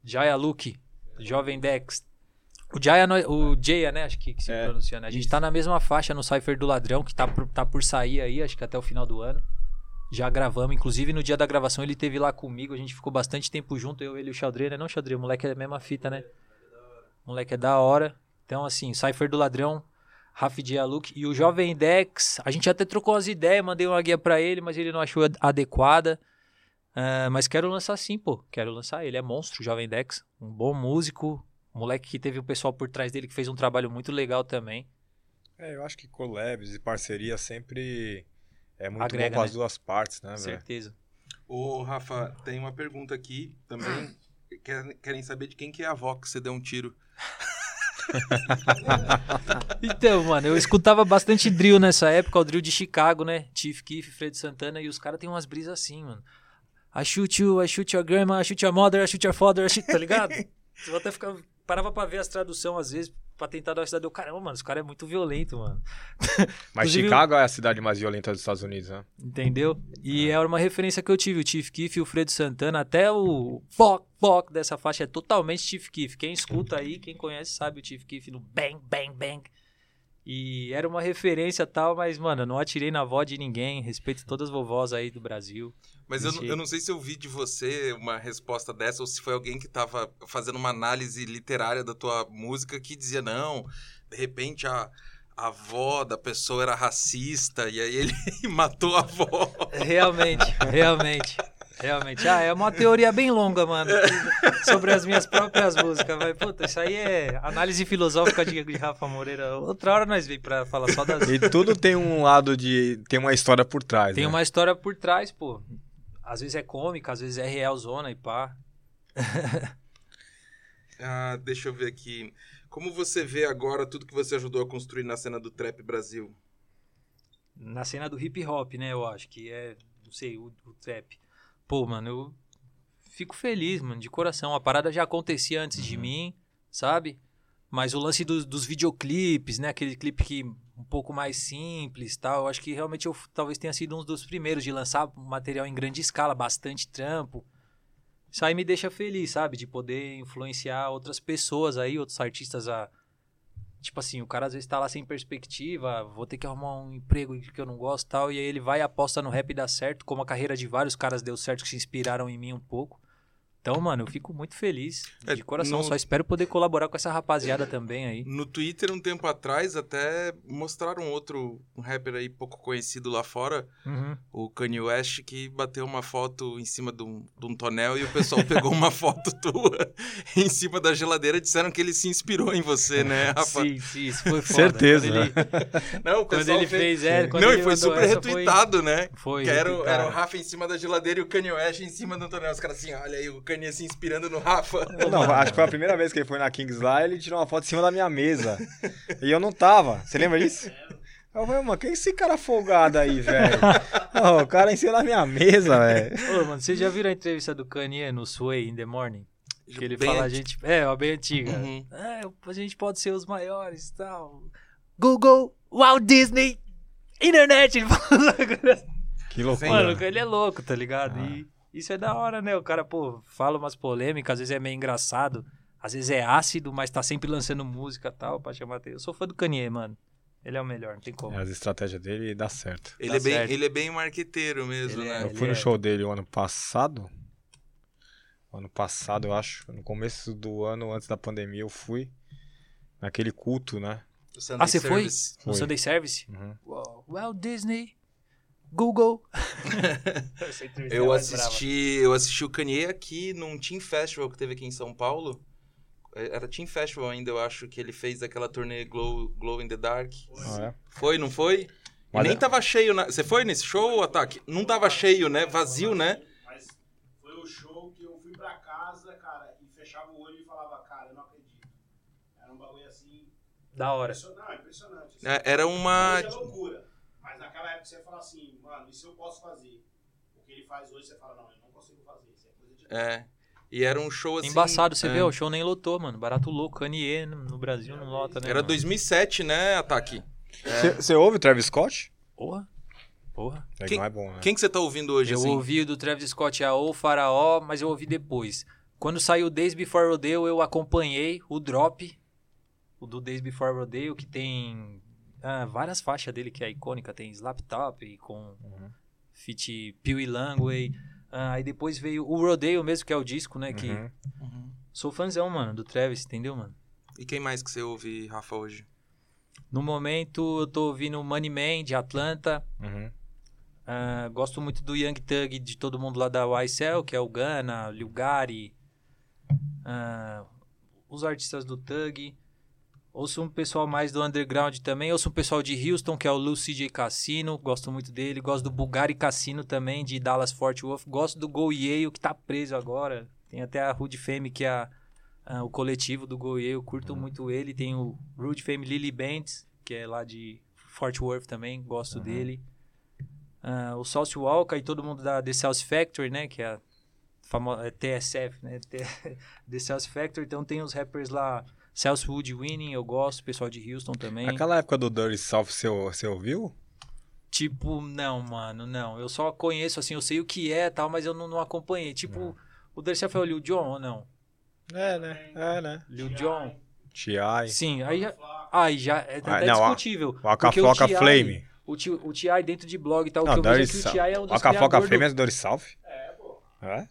Jaya Luke, Jovem Dex. O Jaya, é- o Jaya, né? Acho que, que se É, pronuncia, né? A gente tá na mesma faixa no Cypher do Ladrão, que tá por, tá por sair aí, acho que até o final do ano. Já gravamos, inclusive no dia da gravação ele teve lá comigo, a gente ficou bastante tempo junto, eu, ele e o Xadrez, né? Não, Xadrez, o moleque é a mesma fita, né? O moleque é da hora. Então, assim, Cypher do Ladrão, Raf Jaya Luke e o Jovem Dex, a gente até trocou as ideias, mandei uma guia pra ele, mas ele não achou ad- adequada. Ah, mas quero lançar sim, pô. Quero lançar. Ele é monstro, Jovem Dex. Um bom músico. Um moleque que teve o pessoal por trás dele que fez um trabalho muito legal também. É, eu acho que collabs e parceria sempre é muito Agrega, bom para as né? duas partes, né, velho? Certeza. Ô, Rafa, tem uma pergunta aqui também. Quer- Querem saber de quem que é a avó que você deu um tiro. Então, mano, eu escutava bastante drill nessa época, o drill de Chicago, né? Chief Keef, Fred Santana, e os caras têm umas brisas assim, mano. I shoot you, I shoot your grandma, I shoot your mother, I shoot your father, I shoot... tá ligado? Eu até ficava, parava pra ver as traduções às vezes, pra tentar dar uma cidade. Eu, caramba, mano, esse cara é muito violento, mano. Mas Chicago é a cidade mais violenta dos Estados Unidos, né? Entendeu? E é uma referência que eu tive, o Chief Keef e o Fredo Santana, até o foc, foc dessa faixa é totalmente Chief Keef. Quem escuta aí, quem conhece, sabe o Chief Keef no bang, bang, bang. E era uma referência tal, mas, mano, eu não atirei na avó de ninguém, respeito todas as vovós aí do Brasil. Mas eu, eu não sei se eu vi de você uma resposta dessa ou se foi alguém que tava fazendo uma análise literária da tua música que dizia, não, de repente a, a avó da pessoa era racista e aí ele matou a avó. Realmente, realmente. Realmente. Ah, é uma teoria bem longa, mano, sobre as minhas próprias músicas. Mas, puta, isso aí é análise filosófica de, de Rafa Moreira. Outra hora nós vem pra falar só das. E tudo tem um lado de. tem uma história por trás. Tem né? uma história por trás, pô. Às vezes é cômica, às vezes é real zona e pá. Ah, deixa eu ver aqui. Como você vê agora tudo que você ajudou a construir na cena do Trap Brasil? Na cena do hip hop, né, eu acho, que é, não sei, o, o trap. Pô, mano, eu fico feliz, mano, de coração. A parada já acontecia antes de mim, sabe? Mas o lance dos, dos videoclipes, né, aquele clipe que um pouco mais simples tal, eu acho que realmente eu talvez tenha sido um dos primeiros de lançar material em grande escala, bastante trampo. Isso aí me deixa feliz, sabe? De poder influenciar outras pessoas aí, outros artistas a. Tipo assim, o cara às vezes tá lá sem perspectiva, vou ter que arrumar um emprego que eu não gosto tal, e aí ele vai aposta no rap e dá certo, como a carreira de vários caras deu certo que se inspiraram em mim um pouco. Então, mano, eu fico muito feliz, É, de coração, no- só espero poder colaborar com essa rapaziada também aí. No Twitter, um tempo atrás, até mostraram outro um rapper aí pouco conhecido lá fora, Uhum. o Kanye West, que bateu uma foto em cima de um, de um tonel e o pessoal pegou uma foto tua em cima da geladeira e disseram que ele se inspirou em você, né, Rafa? Sim, sim, isso foi foda. Certeza. Quando ele, Não, o quando pessoal ele fez, é, quando Não, ele e foi mandou super retweetado, né? Foi, Que era, era o Rafa em cima da geladeira e o Kanye West em cima do tonel. Os caras assim, olha aí, o Kanye se inspirando no Rafa. Não, acho que foi a primeira vez que ele foi na Kings lá, ele tirou uma foto em cima da minha mesa. E eu não tava. Você lembra disso? Eu falei, mano, quem é esse cara folgado aí, velho? O cara em cima da minha mesa, velho. Ô, mano, vocês já viram a entrevista do Kanye no Sway in the Morning? Que ele Bem fala, a gente. É, ó, bem antiga. Uhum. É, a gente pode ser os maiores e tal. Google, Walt Disney, internet. Ele fala, Que loucura. Mano, ele é louco, tá ligado? Ah. E isso é da hora, né? O cara, pô, fala umas polêmicas, às vezes é meio engraçado, às vezes é ácido, mas tá sempre lançando música e tal, pra chamar atenção. Eu sou fã do Kanye, mano. Ele é o melhor, não tem como. As estratégias dele dá certo. Ele, Tá é bem, certo. ele é bem marqueteiro mesmo, Ele né? é, Eu fui no é- show dele o ano passado. Ano passado, eu acho. No começo do ano, antes da pandemia, eu fui. Naquele culto, né? Ah, você foi? Service. No Foi. Sunday Service? Uhum. Walt Disney, Google. É Eu assisti, eu assisti o Kanye aqui num Team Festival que teve aqui em São Paulo Era Team Festival ainda, eu acho, que ele fez aquela turnê Glow, Glow in the Dark. Ah, é? Foi, não foi? Mas nem é- tava cheio. Na... Você foi nesse show, Ataque? Não tava cheio, né? Vazio, né? Mas foi o show que eu fui pra casa, cara, e fechava o olho e falava, cara, eu não acredito. Era um bagulho assim. Da hora. Impressionante, impressionante. É, Era uma. Hoje é loucura. Naquela época você fala assim, mano, isso eu posso fazer. O que ele faz hoje, você fala, não, eu não consigo fazer. Isso é coisa de. É. E era um show assim. Embaçado, você é. vê, o show nem lotou, mano. Barato louco, Kanye no Brasil não lota, né? Era mano? 2007, né, Ataque? É. Você ouve o Travis Scott? Porra. Porra. É que Quem- é bom, né? Quem que você tá ouvindo hoje, Eu assim? ouvi o do Travis Scott a O Faraó, mas eu ouvi depois. Quando saiu Days Before Rodeo, eu acompanhei o Drop, o do Days Before Rodeo, que tem ah, várias faixas dele que é icônica. Tem Slap Top com Uhum. feat Pee Langway. Ah, aí depois veio o Rodeo mesmo, que é o disco, né? Que Uhum. Sou fãzão, mano, do Travis, entendeu, mano? E quem mais que você ouve, Rafa, hoje? No momento eu tô ouvindo Money Man de Atlanta. Uhum. Ah, gosto muito do Young Thug de todo mundo lá da YSL, que é o Gana, Lil Gary, ah, os artistas do Thug. Ouço um pessoal mais do underground também. Ouço um pessoal de Houston, que é o Lil CJ Cassino. Gosto muito dele. Gosto do Bulgari Cassino também, de Dallas Fort Worth. Gosto do Go Yale, que tá preso agora. Tem até a Rude Fame, que é a- a- o coletivo do Go Yale. Curto muito ele. Tem o Rude Fame Lily Bands, que é lá de Fort Worth também. Gosto dele. Ah, o Sauce Walker e todo mundo da The South Factory, né? Que é a famosa é TSF, né? The South Factory. Então tem os rappers lá, Southwood Winning, eu gosto, pessoal de Houston também. Aquela época do Dirty South, você, você ouviu? Tipo, não, mano, não. Eu só conheço, assim, eu sei o que é e tal, mas eu não, não acompanhei. Tipo, o The South é o Lil Jon ou não? É, né? É, né? Lil Jon? T.I. Sim, aí já, aí já é Ah, até não, a- discutível. O o Floca T.I. Flame. O, o T.I. dentro de blog e tal, o Não, que eu vejo é Dirty que o South. T.I. é um O dos Aka Floca criadores Flame do... é do Dirty South? É, pô. É?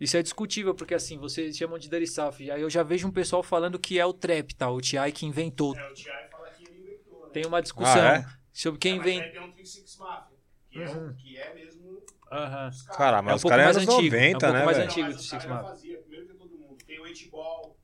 Isso é discutível, porque assim, vocês chamam de Dirty South. Aí eu já vejo um pessoal falando que é o trap, tá? O T.I. que inventou. É, o T.I. fala que ele inventou, né? Tem uma discussão Ah, é? sobre quem É, mas vem... aí tem um Trick Six Mafia, que, é, o- que é mesmo Aham. os caras. Cara, É um mas os pouco caras mais antigo, é um 90, pouco né, mais velho? antigo. Não, mas do os Six Mafia. fazia primeiro que todo mundo. Tem o H-Ball,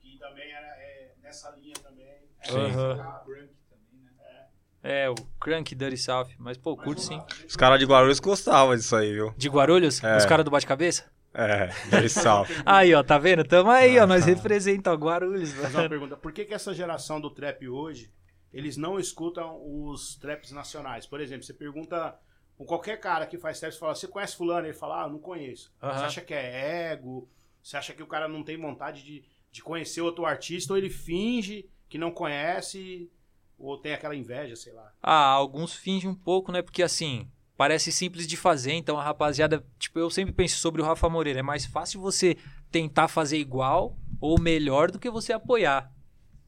que também era é, nessa linha também. É, cara, Brunk também, né? É, o Crank Dirty South. Mas, pô, curto sim. Os caras de Guarulhos gostavam disso aí, viu? De Guarulhos? É. Os caras do bate-cabeça? É, Dirty South. Aí, ó, tá vendo? Tamo aí, ó. Nós representamos Guarulhos, Fazer uma pergunta. Por que, que essa geração do trap hoje, eles não escutam os traps nacionais? Por exemplo, você pergunta com qualquer cara que faz trap, você fala, você conhece fulano? Ele fala, ah, não conheço. Aham. Você acha que é ego? Você acha que o cara não tem vontade de, de conhecer outro artista? Ou ele finge que não conhece? Ou tem aquela inveja, sei lá. Ah, alguns fingem um pouco, né? Porque assim, parece simples de fazer, então a rapaziada, tipo, eu sempre penso sobre o Rafa Moreira, é mais fácil você tentar fazer igual ou melhor do que você apoiar.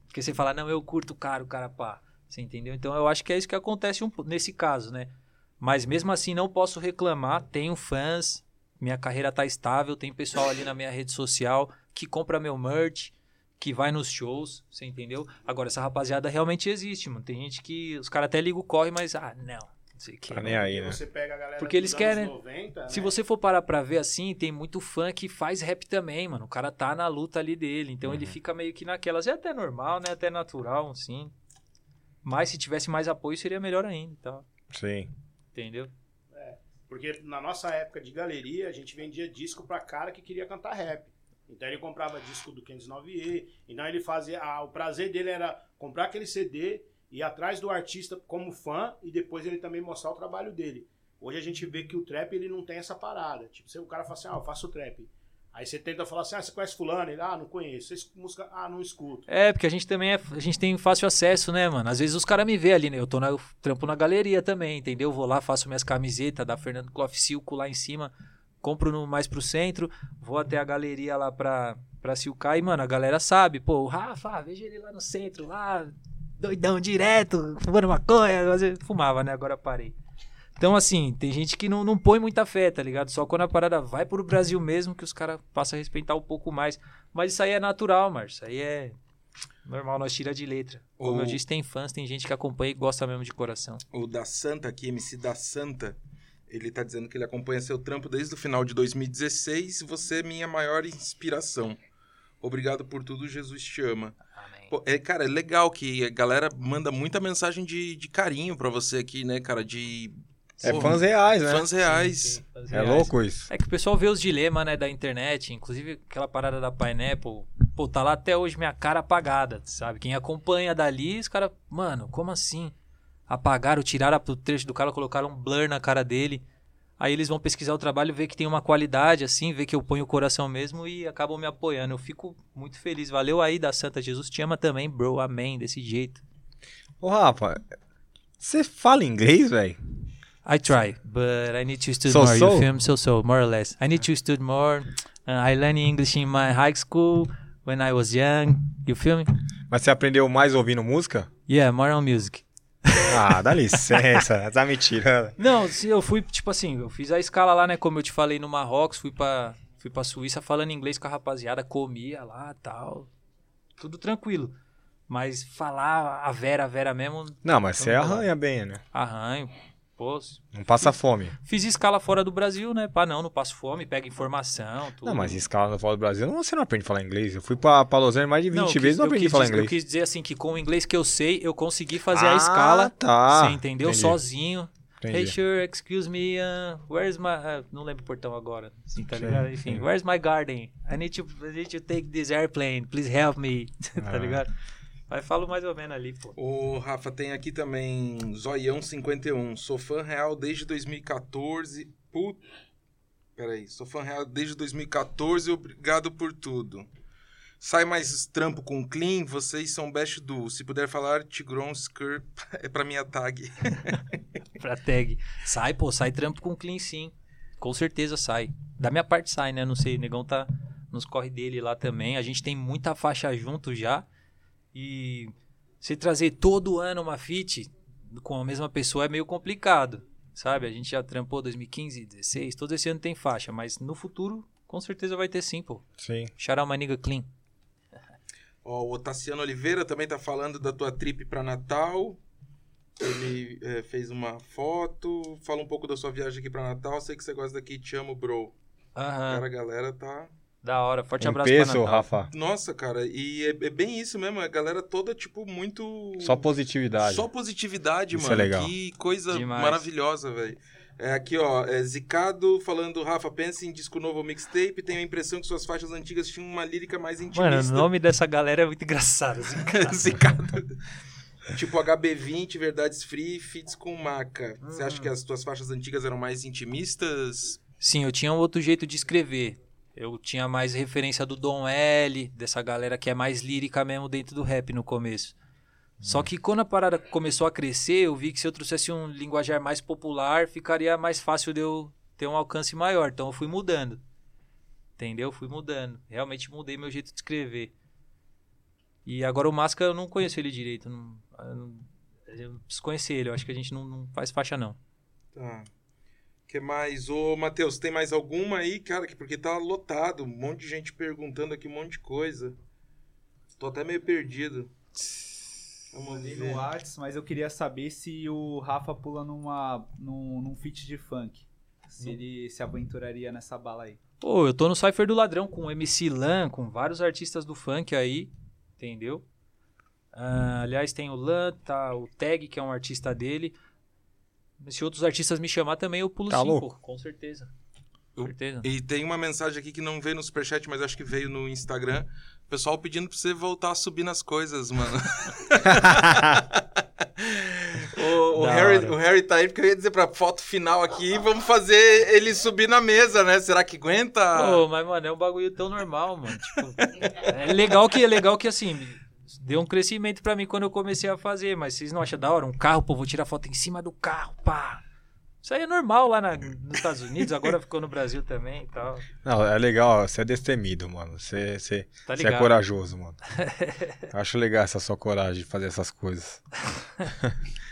Porque você fala, não, eu curto o cara, pá. Você entendeu? Então eu acho que é isso que acontece um nesse caso, né? Mas mesmo assim não posso reclamar, tenho fãs, minha carreira tá estável, tem pessoal ali na minha rede social que compra meu merch, que vai nos shows, você entendeu? Agora, essa rapaziada realmente existe, mano. Tem gente que os caras até ligam o corre, mas ah, não sei o que. Tá nem aí, né? Você pega a galera Porque eles querem- 90, Se né? você for parar pra ver assim, tem muito fã que faz rap também, mano. O cara tá na luta ali dele. Então Uhum. ele fica meio que naquelas. É até normal, né? Até natural, sim. Mas se tivesse mais apoio, seria melhor ainda, tá? Sim. Entendeu? Porque na nossa época de galeria, a gente vendia disco pra cara que queria cantar rap. Então ele comprava disco do 509E, então ele fazia. ah, o prazer dele era comprar aquele CD, ir atrás do artista como fã e depois ele também mostrar o trabalho dele. Hoje a gente vê que o trap ele não tem essa parada. Tipo, se o cara fala assim, ah, eu faço trap. Aí você tenta falar assim, ah, você conhece fulano? Ele, ah, não conheço. Você música? Ah, não escuto. É, porque a gente também é, a gente tem fácil acesso, né, mano? Às vezes os caras me vê ali, né? Eu tô na, eu trampo na galeria também, entendeu? Vou lá, faço minhas camisetas da Fernando Clough Silco lá em cima, compro no, mais pro centro, vou até a galeria lá pra, pra Silcar e, mano, a galera sabe, pô, o Rafa, veja ele lá no centro, lá, doidão direto, fumando maconha, fumava, né? Agora parei. Então, assim, tem gente que não, não põe muita fé, tá ligado? Só quando a parada vai pro Brasil mesmo que os caras passam a respeitar um pouco mais. Mas isso aí é natural, Marcio. Isso aí é normal, nós tira de letra. Como O- eu disse, tem fãs, tem gente que acompanha e gosta mesmo de coração. O da Santa aqui, MC da Santa, ele tá dizendo que ele acompanha seu trampo desde o final de 2016 e você é minha maior inspiração. Obrigado por tudo, Jesus te ama. Amém. Pô, é, cara, é legal que a galera manda muita mensagem de, de carinho pra você aqui, né, cara? De. É Pô, fãs reais, né? fãs reais. Sim, sim, fãs É reais. louco isso. É que o pessoal vê os dilemas, né, da internet, inclusive aquela parada da Pineapple. Pô, tá lá até hoje minha cara apagada, sabe? Quem acompanha dali, os caras, mano, como assim? Apagaram, tiraram o trecho do cara, colocaram um blur na cara dele. Aí eles vão pesquisar o trabalho, ver que tem uma qualidade, assim, ver que eu ponho o coração mesmo e acabam me apoiando. Eu fico muito feliz. Valeu aí da Santa Jesus. Te ama também, bro. Amém. Desse jeito. Ô, Rafa, você fala inglês, velho? I try, but I need to study So, more. so? You feel me? So so, more or less. I need to study more. Uh, I learned English in my high school when I was young. You feel me? Mas você aprendeu mais ouvindo música? Yeah, more on music. Ah, dá licença, tá me tirando. Não, se eu fui, tipo assim, eu fiz a escala lá, né? Como eu te falei no Marrocos, fui pra, fui pra Suíça falando inglês com a rapaziada, comia lá tal. Tudo tranquilo. Mas falar a Vera, a Vera mesmo, Não, mas você arranha bem, né? arranho. Pô, Não passa fome. fiz escala fora do Brasil, né? Pá, não, não passo fome, pega informação, tudo. Não, mas escala fora do Brasil, você não aprende a falar inglês. Eu fui pra, pra Los Angeles mais de 20 Não, quis- vezes e não aprendi a falar dizer- inglês. Eu quis dizer assim que com o inglês que eu sei, eu consegui fazer Ah, a escala. tá. Você entendeu? Entendi. Sozinho. Entendi. Hey, sure, excuse me, uh, where's my... uh, não lembro o portão agora, assim, tá Sim, ligado? Enfim, sim. where's my garden? I need to, I need to take this airplane, please help me, tá Ah. ligado? Aí falo mais ou menos ali, pô. O Rafa tem aqui também Zoião 51. Sou fã real desde 2014. Put... Peraí, sou fã real desde 2014. Obrigado por tudo. Sai mais trampo com o Clean, vocês são best duo. Se puder falar, Tigron Skr é pra minha tag. Pra tag. Sai, pô, sai trampo com clean sim. Com certeza sai. Da minha parte sai, né? Não sei, o negão tá nos corre dele lá também. A gente tem muita faixa junto já. E você trazer todo ano uma fit com a mesma pessoa é meio complicado, sabe? A gente já trampou 2015, 16, todo esse ano tem faixa, mas no futuro com certeza vai ter sim, pô. Sim. My nigga clean. Ó, o Otaciano Oliveira também tá falando da tua trip pra Natal. Ele é, fez uma foto, fala um pouco da sua viagem aqui pra Natal. Sei que você gosta daqui, te amo, bro. Aham, Cara, a galera tá. Da hora. Forte Um abraço pra peso, Natal. Rafa. Nossa, cara, e é, é bem isso mesmo. A galera toda, tipo, muito. Só positividade. Só positividade, Isso mano. é legal. Que coisa Demais. maravilhosa, velho. É, aqui, ó, é, Zicado falando, Rafa, pensa em disco novo ou mixtape. Tenho a impressão que suas faixas antigas tinham uma lírica mais Mano, intimista. o nome dessa galera é muito engraçado. assim. Zicado. tipo HB20, Verdades Free, Fits com Maca. Você acha que as tuas faixas antigas eram mais intimistas? Sim, eu tinha um outro jeito de escrever. Eu tinha mais referência do Dom L, dessa galera que é mais lírica mesmo dentro do rap no começo. Só que quando a parada começou a crescer, eu vi que se eu trouxesse um linguajar mais popular, ficaria mais fácil de eu ter um alcance maior. Então eu fui mudando. Entendeu? Fui mudando. Realmente mudei meu jeito de escrever. E agora o Masca eu não conheço ele direito. Não, eu, não, eu preciso conhecer ele. Eu acho que a gente não, não faz faixa, não. Tá. Que mais? Ô, Matheus, tem mais alguma aí, cara? Que- Porque tá lotado. Um monte de gente perguntando aqui, um monte de coisa. Tô até meio perdido. Vamos ver. no Whats, mas eu queria saber se o Rafa pula numa, num, num feat de funk. Se ele se aventuraria nessa bala aí. Pô, eu tô no Cypher do Ladrão com o MC Lan, com vários artistas do funk aí, entendeu? Ah, aliás, tem o Lan, tá o Tag, que é um artista dele. Se outros artistas me chamar também, eu pulo Tá sim, louco? com certeza. Eu- Com certeza. E tem uma mensagem aqui que não veio no superchat, mas acho que veio no Instagram. O pessoal pedindo pra você voltar a subir nas coisas, mano. o, o Harry, o Harry tá aí porque eu ia dizer pra foto final aqui, vamos fazer ele subir na mesa, né? Será que aguenta? Pô, mas, mano, é um bagulho tão normal, mano. Tipo, é legal que, é legal que, assim, deu um crescimento pra mim quando eu comecei a fazer, mas vocês não acham da hora? Um carro, pô, vou tirar foto em cima do carro, pá. Isso aí é normal lá na- nos Estados Unidos, agora ficou no Brasil também e tal. Não, é legal, você é destemido, mano. Você, você, Tá você é corajoso, mano. Eu acho legal essa sua coragem de fazer essas coisas.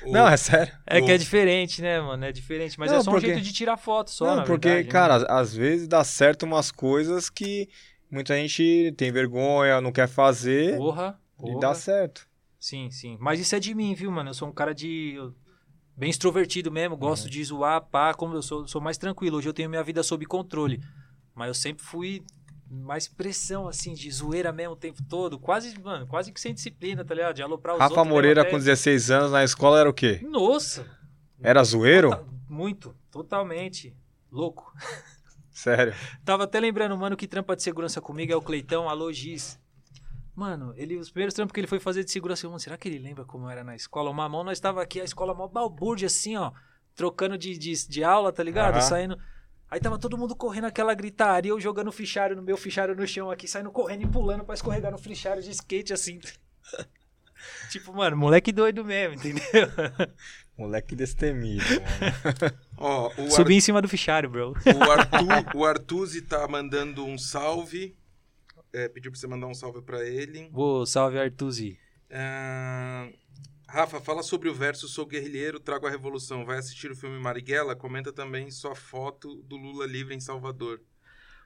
O- Não, é sério. É que é o- diferente, né, mano? É diferente. Mas Não, é só porque- um jeito de tirar foto só, Não, na porque, verdade, né? cara, às- às vezes dá certo umas coisas que muita gente tem vergonha, não quer fazer Porra, e porra. dá certo. Sim, sim. Mas isso é de mim, viu, mano? Eu sou um cara de. Bem extrovertido mesmo, gosto Uhum. de zoar, pá, como eu sou, sou mais tranquilo. Hoje eu tenho minha vida sob controle. Mas eu sempre fui mais pressão, assim, de zoeira mesmo o tempo todo. Quase, mano, quase que sem disciplina, tá ligado? De aloprar os Rafa outros. Moreira mesmo com até- 16 anos na escola era o quê? Nossa! Era zoeiro? Tota- Muito, totalmente. Louco. Sério. Tava até lembrando, mano, que trampa de segurança comigo é o Cleitão, alô Giz. Mano, ele, os primeiros trampos que ele foi fazer de segurança, eu, mano, será que ele lembra como era na escola? Uma mão, nós tava aqui, a escola mó balbúrdia, assim, ó, trocando de, de, de aula, tá ligado? Aham. Saindo. Aí tava todo mundo correndo aquela gritaria, eu jogando fichário no meu fichário no chão aqui, saindo correndo e pulando pra escorregar no fichário de skate, assim. tipo, mano, moleque doido mesmo, entendeu? Moleque destemido, mano. Ó, o, Ar- Subi em cima do fichário, bro. o Arthur, o Artuzi tá mandando um salve. É, pediu pra você mandar um salve pra ele. Ô, salve Artuzi. Ah, Rafa, fala sobre o verso Sou Guerrilheiro, Trago a Revolução. Vai assistir o filme Marighella? Comenta também sua foto do Lula livre em Salvador.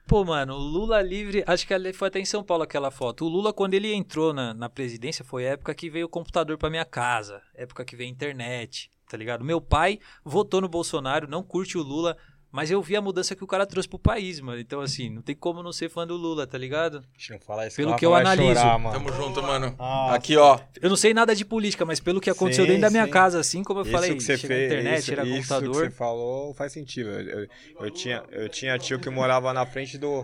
Pô, mano, o Lula livre, acho que foi até em São Paulo aquela foto. O Lula, quando ele entrou na, na presidência, foi a época que veio o computador pra minha casa, época que veio a internet, tá ligado? Meu pai votou no Bolsonaro, não curte o Lula, mas eu vi a mudança que o cara trouxe pro país, mano. Então, assim, não tem como não ser fã do Lula, tá ligado? Deixa eu falar isso. Pelo que eu analiso. chorar, mano. Tamo junto, mano. Ah, Aqui, ó. Eu não sei nada de política, mas pelo que aconteceu Sim, dentro da minha sim. casa, assim como eu isso falei, que você chega na fez, internet, isso, chega isso computador. que você falou faz sentido. Eu, eu- eu tinha, eu tinha tio que morava na frente do.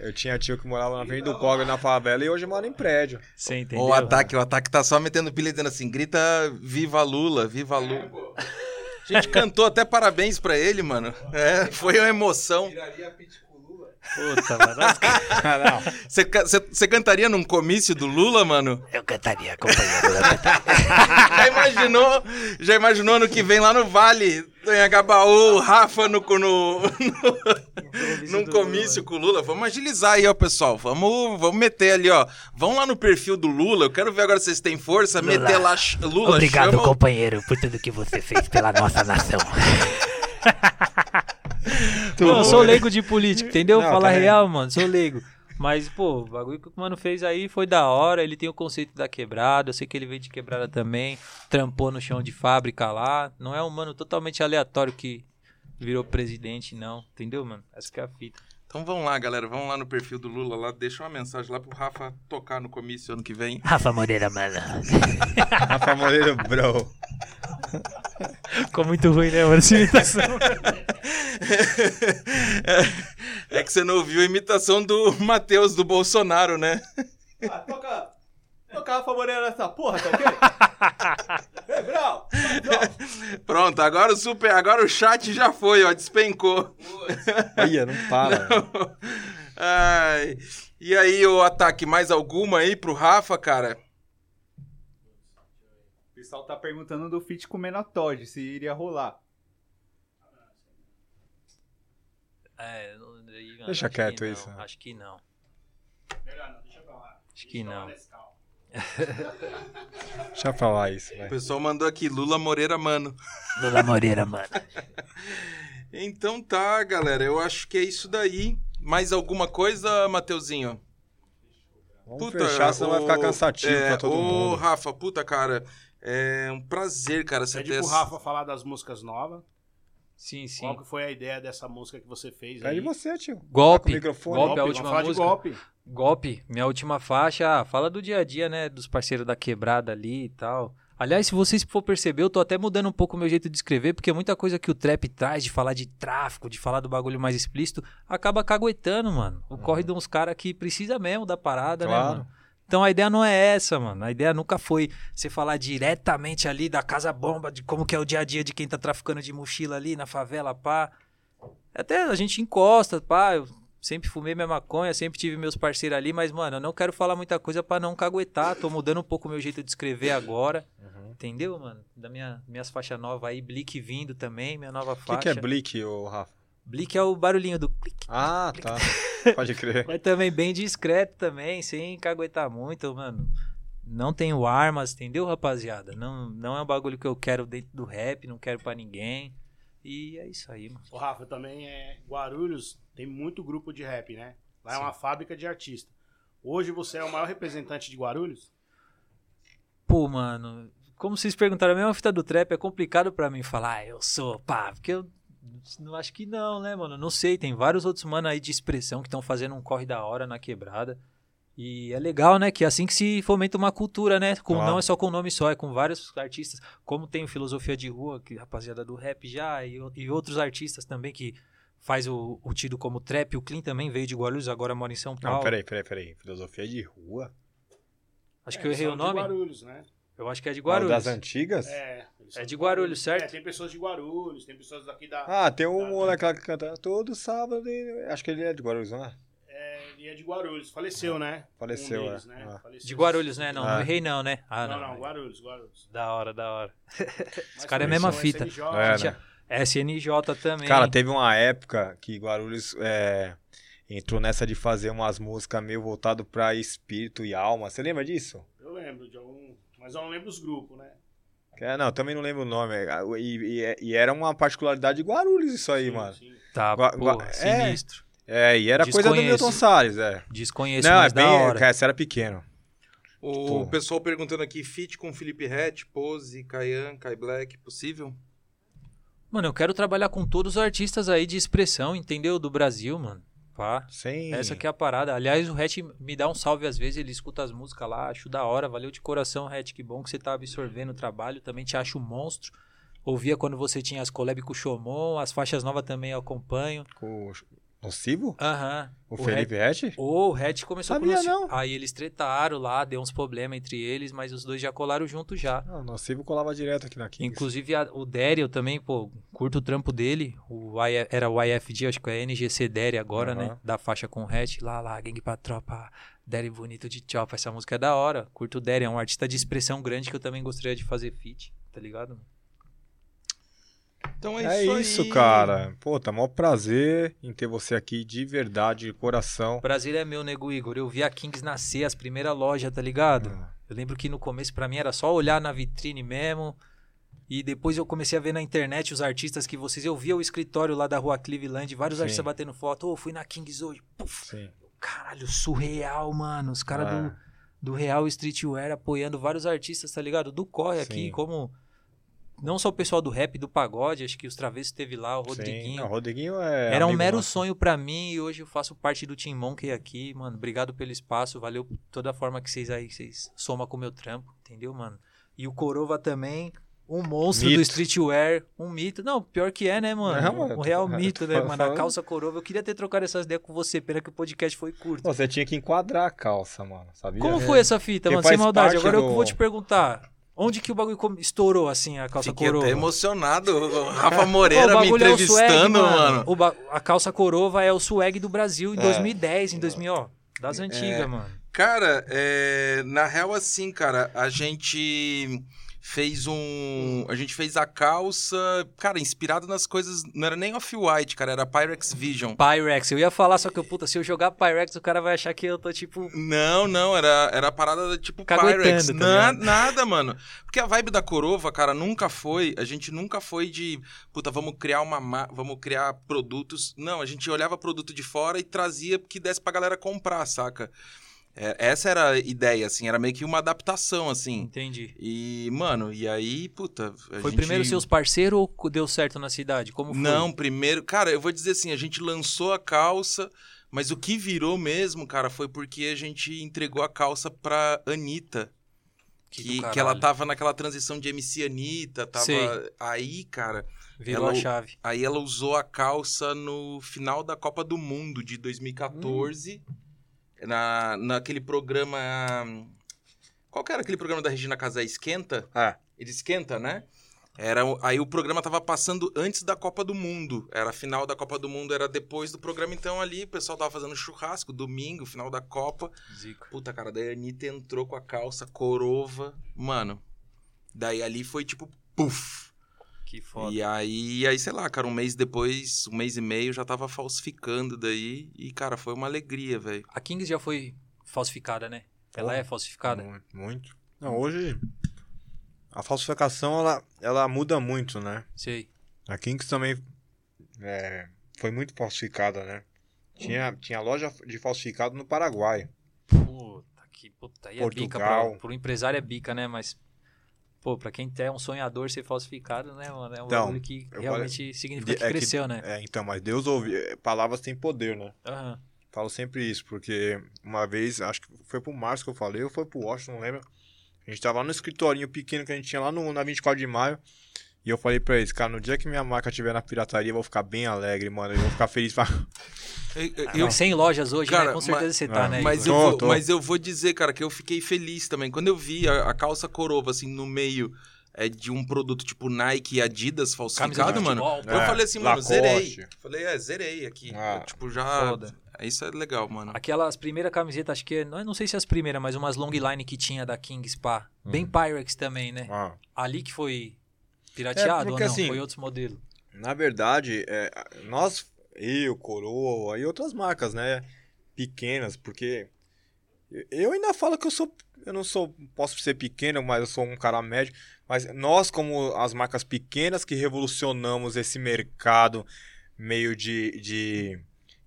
Eu tinha tio que morava na frente do Cogre na favela e hoje mora em prédio. Você entendeu? O ataque, o ataque tá só metendo pilha dizendo assim: grita Viva Lula, Viva Lula. A gente cantou até parabéns pra ele, mano. É, foi uma emoção. Puta, mano. Você você- cantaria num comício do Lula, mano? Eu cantaria, companheiro. Já imaginou? Já imaginou ano que vem lá no Vale, em Agabaú, Rafa no, no, no- num comício com o Lula? Vamos agilizar aí, ó, pessoal. Vamos, vamos meter ali, ó. Vão lá no perfil do Lula. Eu quero ver agora se vocês têm força. Meter lá Lula, Obrigado, chama companheiro, por tudo que você fez pela nossa nação. Não, eu sou leigo de política, entendeu? Não, Fala tá real, mano, sou leigo. Mas, pô, o bagulho que o mano fez aí foi da hora. Ele tem o conceito da quebrada. Eu sei que ele veio de quebrada também. Trampou no chão de fábrica lá. Não é um mano totalmente aleatório que virou presidente, não. Entendeu, mano? Essa que é a fita. Então vamos lá, galera. Vamos lá no perfil do Lula lá. Deixa uma mensagem lá pro Rafa tocar no comício ano que vem. Rafa Moreira, mano. Rafa Moreira, bro. Ficou muito ruim, né, mano? Essa imitação. É que você não ouviu a imitação do Matheus do Bolsonaro, né? Ah, toca, toca Rafa Moreira nessa porra, tá ok? Ei, Brau! Pronto, agora o super, agora o chat já foi, ó, despencou. Ia, não para. velho. Ai. E aí, o ataque, mais alguma aí pro Rafa, cara? O pessoal tá perguntando do feat com o Menotod, se iria rolar. É, não- aí, Deixa acho quieto que não, isso? Acho que não. Melhor não, deixa pra lá. Acho que não. Deixa eu falar isso, O velho. pessoal mandou aqui, Lula Moreira, mano. Lula Moreira, mano. Então tá, galera, eu acho que é isso daí. Mais alguma coisa, Mateuzinho? Vamos fechar, senão vai ficar ô, cansativo é, pra todo ô, mundo. Rafa, puta, cara, é um prazer, cara, você Pede ter... pro essa- Rafa falar das músicas novas. Sim, sim. Qual que foi a ideia dessa música que você fez aí? Pede você, tio. Tá com Golpe. o microfone. Golpe, a vamos última música. de golpe. Golpe, minha última faixa, ah, fala do dia a dia, né? Dos parceiros da quebrada ali e tal. Aliás, se vocês for perceber, eu tô até mudando um pouco o meu jeito de escrever, porque muita coisa que o trap traz, de falar de tráfico, de falar do bagulho mais explícito, acaba caguetando, mano. O corre de uns caras que precisa mesmo da parada, né, Claro. mano? Então a ideia não é essa, mano. A ideia nunca foi você falar diretamente ali da casa bomba, de como que é o dia a dia de quem tá traficando de mochila ali na favela, pá. Até a gente encosta, pá. Eu sempre fumei minha maconha, sempre tive meus parceiros ali, mas, mano, eu não quero falar muita coisa pra não caguetar. Tô mudando um pouco o meu jeito de escrever agora. Entendeu, mano? Da minha, minhas faixas novas aí, Blick vindo também, minha nova O que, faixa. que é Blick, ô Rafa? Blick é o barulhinho do clique. Ah, tá. Pode crer. Mas também bem discreto também, sem caguetar muito, mano. Não tenho armas, entendeu, rapaziada? Não, não é um bagulho que eu quero dentro do rap, não quero pra ninguém. E é isso aí, mano. O Rafa também é. Guarulhos tem muito grupo de rap, né? Lá é uma fábrica de artista. Hoje você é o maior representante de Guarulhos? Pô, mano, como vocês perguntaram, a mesma fita do trap é complicado pra mim falar, ah, eu sou, pá, porque eu Não acho que não, né, mano? Não sei, tem vários outros mano aí de expressão que estão fazendo um corre da hora na quebrada. E é legal, né? Que é assim que se fomenta uma cultura, né? Com, Claro. Não é só com nome só, é com vários artistas. Como tem o Filosofia de Rua, que rapaziada do rap já, e, e outros artistas também que faz o, o tido como trap. O Clean também veio de Guarulhos, agora mora em São Paulo. Não, peraí, peraí, peraí. Filosofia de rua? Acho que É, eu errei são o de nome. Guarulhos, né? Eu acho que é de Ah, Guarulhos. Das antigas? É, É de Guarulhos, certo? É, tem pessoas de Guarulhos, tem pessoas daqui da. Ah, tem um Tá. moleque lá que canta todo sábado. e- Acho que ele é de Guarulhos, não é? É, ele é de Guarulhos. Faleceu, né? Faleceu, Um deles, é. né? Ah. Faleceu. De Guarulhos, né? Não, Ah. não errei não, né? Ah, Não, não. não, Guarulhos, Guarulhos. Da hora, da hora. Mas cara é a mesma fita. SNJ, É, né? SNJ também. Cara, teve uma época que Guarulhos é, entrou nessa de fazer umas músicas meio voltado pra espírito e alma. Você lembra disso? Eu lembro de algum. Mas eu não lembro os grupos, né? É- não, também não lembro o nome. E, e- e era uma particularidade de Guarulhos isso aí, Sim, mano. sim. Tá, Gua- porra, gua- é. sinistro. É, e era coisa do. Milton Salles, é. Desconheço, não, é bem. da hora. Cara, você era pequeno. O Pô. pessoal perguntando aqui, feat com Felipe Rett, Pose, Kayan, Kai Black, possível? Mano, eu quero trabalhar com todos os artistas aí de expressão, entendeu? Do Brasil, mano. Pá. Sem. Essa que é a parada. Aliás, o Hatch me dá um salve às vezes, ele escuta as músicas lá, acho da hora. Valeu de coração, Hatch. Que bom que você tá absorvendo o trabalho. Também te acho um monstro. Ouvia quando você tinha as collab com o Xomon, as faixas novas também eu acompanho. Com o Nocivo? Aham. O, Hatch- Felipe Rett? O Hatch começou Sabia, com o não. Aí eles tretaram lá, deu uns problemas entre eles, mas os dois já colaram junto já. Não, o Nocivo colava direto aqui na Kings. Inclusive a- o Daryl também, pô, curto o trampo dele. O Y- era o YFG, acho que é NGC Daryl agora, né? Aham. Da faixa com o Hatch. Lá, lá, gangue pra tropa. Daryl bonito de chopa. Essa música é da hora. Curto o Daryl, é um artista de expressão grande que eu também gostaria de fazer feat, tá ligado? Então é, É isso, isso, aí. cara. Pô, tá maior prazer em ter você aqui de verdade, de coração. O prazer é meu, nego Igor. Eu vi a Kings nascer, as primeiras lojas, tá ligado? Ah. Eu lembro que no começo pra mim era só olhar na vitrine mesmo. E depois eu comecei a ver na internet os artistas que vocês. Eu via o escritório lá da rua Cleveland, vários Sim. artistas batendo foto. Ô, fui na Kings hoje. Puf, Sim. caralho, surreal, mano. Os caras Ah. do, do Real Streetwear apoiando vários artistas, tá ligado? Do corre Sim. aqui, como. Não só o pessoal do rap, do pagode, acho que os Travessos teve lá, o Sim. Rodriguinho. Não, o Rodriguinho é. Era um mero nosso. sonho pra mim e hoje eu faço parte do Team Monkey aqui, mano. Obrigado pelo espaço, valeu toda a forma que vocês aí, vocês somam com o meu trampo, entendeu, mano? E o Corova também, um monstro Mito. do streetwear, um mito. Não, pior que é, né, mano? Não, um, mano, um real tô mito, né, falando- mano? A calça Corova. Eu queria ter trocado essas ideias com você, pena que o podcast foi curto. Você tinha que enquadrar a calça, mano. Sabia? Como foi essa fita, Porque mano? Sem maldade. Agora eu do- vou te perguntar. Onde que o bagulho estourou, assim, a calça Fiquei Corova? até emocionado. O Rafa Moreira me é o swag, entrevistando, mano. O ba- A calça Corova é o swag do Brasil em É. 2010, em 2000, ó. Das antigas, mano. Cara, é, na real, assim, cara, a gente fez um. A gente fez a calça, cara, inspirado nas coisas. Não era nem Off-White, cara, era Pyrex Vision. Pyrex. Eu ia falar, só que, puta, se eu jogar Pyrex, o cara vai achar que eu tô, tipo... Não, não, era, era a parada da, tipo Caguetando, Pyrex. tá Na- nada, mano. Porque a vibe da Corova, cara, nunca foi. A gente nunca foi de. Puta, vamos criar uma. ma- Vamos criar produtos. Não, a gente olhava produto de fora e trazia que desse pra galera comprar, saca? É, essa era a ideia, assim, era meio que uma adaptação, assim. Entendi. E, mano, e aí, puta. a Foi gente- primeiro seus parceiros ou deu certo na cidade? Como foi? Não, primeiro. Cara, eu vou dizer assim, a gente lançou a calça, mas o que virou mesmo, cara, foi porque a gente entregou a calça pra Anitta. Que Que, que ela tava naquela transição de MC Anitta, tava. Sei. Aí, cara, Virou ela- a chave. aí ela usou a calça no final da Copa do Mundo de 2014. Na, naquele programa. Qual que era aquele programa da Regina Casé? Esquenta? Ah, Ele esquenta, né? Era, aí o programa tava passando antes da Copa do Mundo. Era a final da Copa do Mundo, era depois do programa. Então ali o pessoal tava fazendo churrasco, domingo, final da Copa. Zica. Puta, cara, daí a Anitta entrou com a calça corova. Mano, daí ali foi tipo, puf. Que foda. E aí, aí, sei lá, cara, um mês depois, um mês e meio, já tava falsificando daí. E, cara, foi uma alegria, velho. A Kings já foi falsificada, né? Ela Pô, é falsificada. muito, muito. Não, hoje a falsificação ela, ela muda muito, né? Sei. A Kings também é, foi muito falsificada, né? Tinha, tinha loja de falsificado no Paraguai. Puta que puta. Aí é bica. Portugal. Pra, pro empresário é bica, né? Mas Pô, pra quem é um sonhador ser falsificado, né, mano? É um Então, que realmente significa de- que é que- cresceu, né? É, então, mas Deus ouve. é, Palavras têm poder, né? Aham. Falo sempre isso, porque uma vez, acho que foi pro Márcio que eu falei, ou foi pro Washington, não lembro. A gente tava lá no escritorinho pequeno que a gente tinha lá no, na 24 de maio. E eu falei pra eles, cara, no dia que minha marca estiver na pirataria, eu vou ficar bem alegre, mano. Eu vou ficar feliz pra. Eu, Eu, 100 lojas hoje, Cara, né? Com certeza mas- você tá, Ah, né? Mas eu, Tô, vou, tô. mas eu vou dizer, cara, que eu fiquei feliz também. Quando eu vi a, a calça corova, assim, no meio é, de um produto tipo Nike e Adidas falsificado, mano. futebol, Eu É, falei assim, mano, Lacoste. zerei. Falei, é, zerei aqui. Ah, Eu, tipo, já. foda. Isso é legal, mano. Aquelas primeiras camisetas, acho que. Não, é- não sei se as primeiras, mas umas long line que tinha da King Spa. Bem Pyrex também, né? Ah, Ali que foi pirateado É, porque ou não? assim- Foi outros modelos. na verdade, é, nós, eu, Coroa e outras marcas, né? Pequenas, porque eu ainda falo que eu sou. Eu não sou. Posso ser pequeno, mas eu sou um cara médio. Mas nós, como as marcas pequenas que revolucionamos esse mercado meio de, de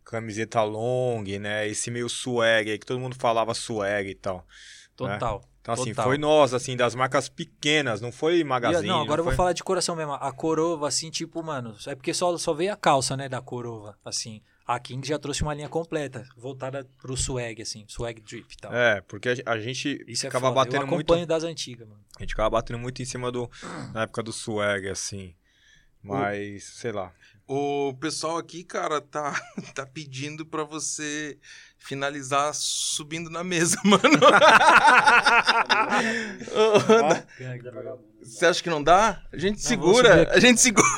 camiseta long, né? Esse meio swag aí, que todo mundo falava swag e tal. Total. Então, assim, Total. foi nós, assim, das marcas pequenas, não foi magazine. não, agora eu vou foi- falar de coração mesmo. A Corova, assim, tipo, mano, é porque só, só veio a calça, né, da Corova, assim. A King já trouxe uma linha completa, voltada pro swag, assim, swag drip e tal. É, porque a- gente Isso é ficava foda. Eu batendo muito. acompanho das antigas, mano. A gente ficava batendo muito em cima do. Na época do swag, assim. Mas, sei lá. O pessoal aqui, cara, tá, tá pedindo pra você finalizar subindo na mesa, mano. Você acha que não dá? A gente Não, segura, a gente segura.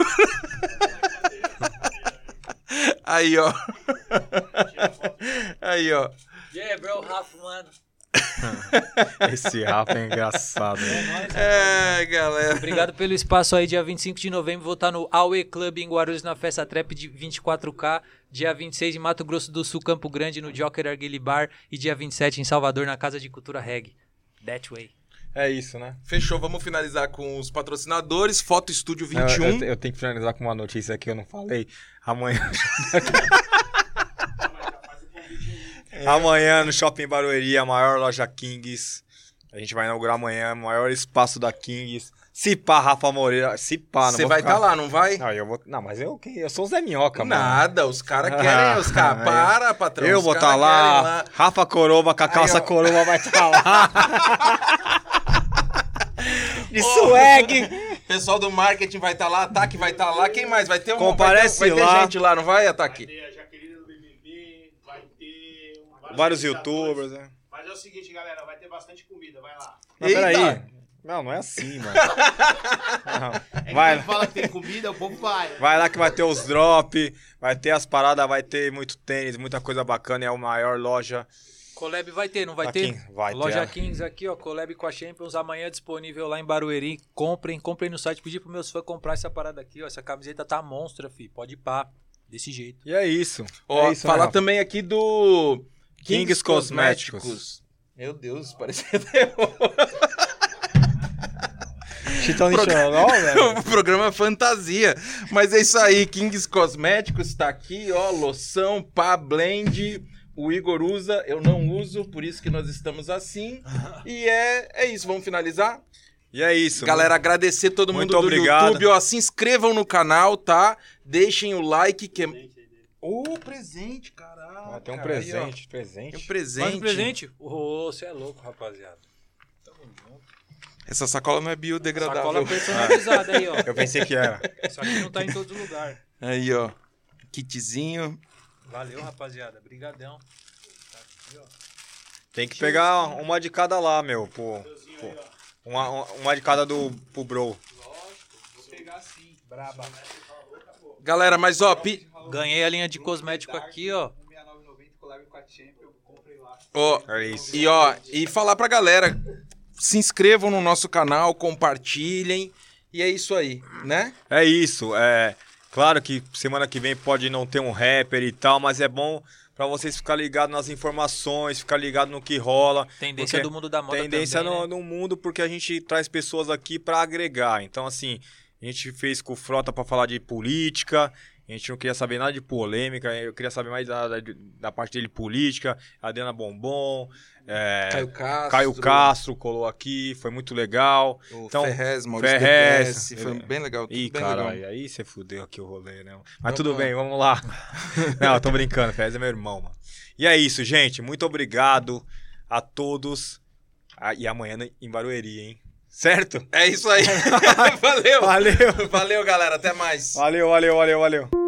Aí, ó. Aí, ó. Yeah, bro, Rafa, mano. Esse rapa é engraçado. né? É, galera. Obrigado pelo espaço aí, dia 25 de novembro, vou estar no Aue Club em Guarulhos, na Festa Trap de 24K. Dia 26 em Mato Grosso do Sul, Campo Grande, no Joker Arguile Bar. E dia 27 em Salvador, na Casa de Cultura Reggae. That way. É isso, né? Fechou, vamos finalizar com os patrocinadores. Foto Estúdio Eu, 21. eu, eu tenho que finalizar com uma notícia que eu não falei. Amanhã. amanhã no Shopping Barueri, a maior loja Kings. A gente vai inaugurar amanhã o maior espaço da Kings. Se pá, Rafa Moreira. Se pá, não Você vai ficar- estar lá, não vai? Não, eu vou. Não, mas eu, quem? eu sou o Zé Minhoca, mano. Nada, os caras querem, os caras. Ah, Para, patrão. Eu vou estar lá, querem Rafa Coroba com a calça ó. Coroba vai estar lá. De swag. Pessoal do marketing vai estar lá, Ataque vai estar lá. Quem mais? Vai ter um Comparece vai ter, vai ter lá. gente lá, não vai, Vai Ataque? ter a Jaqueline do BBB, vai ter Vários influenciadores. youtubers, né? Mas é o seguinte, galera, vai ter bastante comida, vai lá. Mas peraí. Eita. Não, não é assim, mano. É que Vai, fala que tem comida, o povo vai. vai lá que vai ter os drop, vai ter as paradas, vai ter muito tênis, muita coisa bacana. É a maior loja. Collab vai ter, não vai ter? Vai Loja ter. Kings aqui, ó, collab com a Champions, amanhã disponível lá em Barueri. Comprem, comprem no site, pedir pros meus fãs comprar essa parada aqui, ó. Essa camiseta tá monstra, fi. Pode ir pá. Desse jeito. E é isso. Ó, é isso, né, falar Rafa? também aqui do Kings Cosméticos. Meu Deus, parecia até Chitão de Chororó, velho. o programa fantasia. Mas é isso aí, Kings Cosméticos tá aqui, ó, loção, pá, blend. O Igor usa, eu não uso, por isso que nós estamos assim. E é, é isso, vamos finalizar? E é isso. Galera, agradecer todo mundo Muito do obrigado. YouTube, ó, se inscrevam no canal, tá? Deixem o like que é... Ô, presente, caralho. Ah, tem um aí, ó. presente, presente. Tem um presente. Mais um presente? Ô, você é louco, rapaziada. Essa sacola não é biodegradável. Sacola personalizada aí, ó. Eu pensei que era. Isso aqui não tá em todo lugar. Aí, ó. Kitzinho. Valeu, rapaziada. Brigadão. Tá aqui, ó. Tem que pegar uma de cada lá, meu. Pô, pô. Uma, uma- uma de cada do pro bro. Vou pegar sim, braba. Galera, mas ó, pi... Ganhei a linha de cosmético aqui, ó. 16990 collab com a Champion, comprei lá. ó, É isso. E ó, e falar pra galera, se inscrevam no nosso canal, compartilhem. E é isso aí, né? É isso. É claro que semana que vem pode não ter um rapper e tal, mas é bom pra vocês ficar ligados nas informações, ficar ligado no que rola. Tendência do mundo da moda Tendência também, no, né? no mundo porque a gente traz pessoas aqui pra agregar. Então assim, a gente fez com o Frota pra falar de política, A gente não queria saber nada de polêmica, eu queria saber mais da, da, da parte dele política. Adriana Bombom, é, Caio Castro. Caio Castro colou aqui, foi muito legal. O Então, Ferrez, Maurício Ferrez, DPS, foi ele- bem legal. Ih, caralho, aí você fudeu aqui o rolê, né? Mas Não, tudo não. bem, vamos lá. não, eu tô brincando, Fez é meu irmão, mano. E é isso, gente. Muito obrigado a todos. Ah, e amanhã em Barueri, hein? Certo? É isso aí. Valeu. Valeu. Valeu, galera. Até mais. Valeu, valeu, valeu, valeu.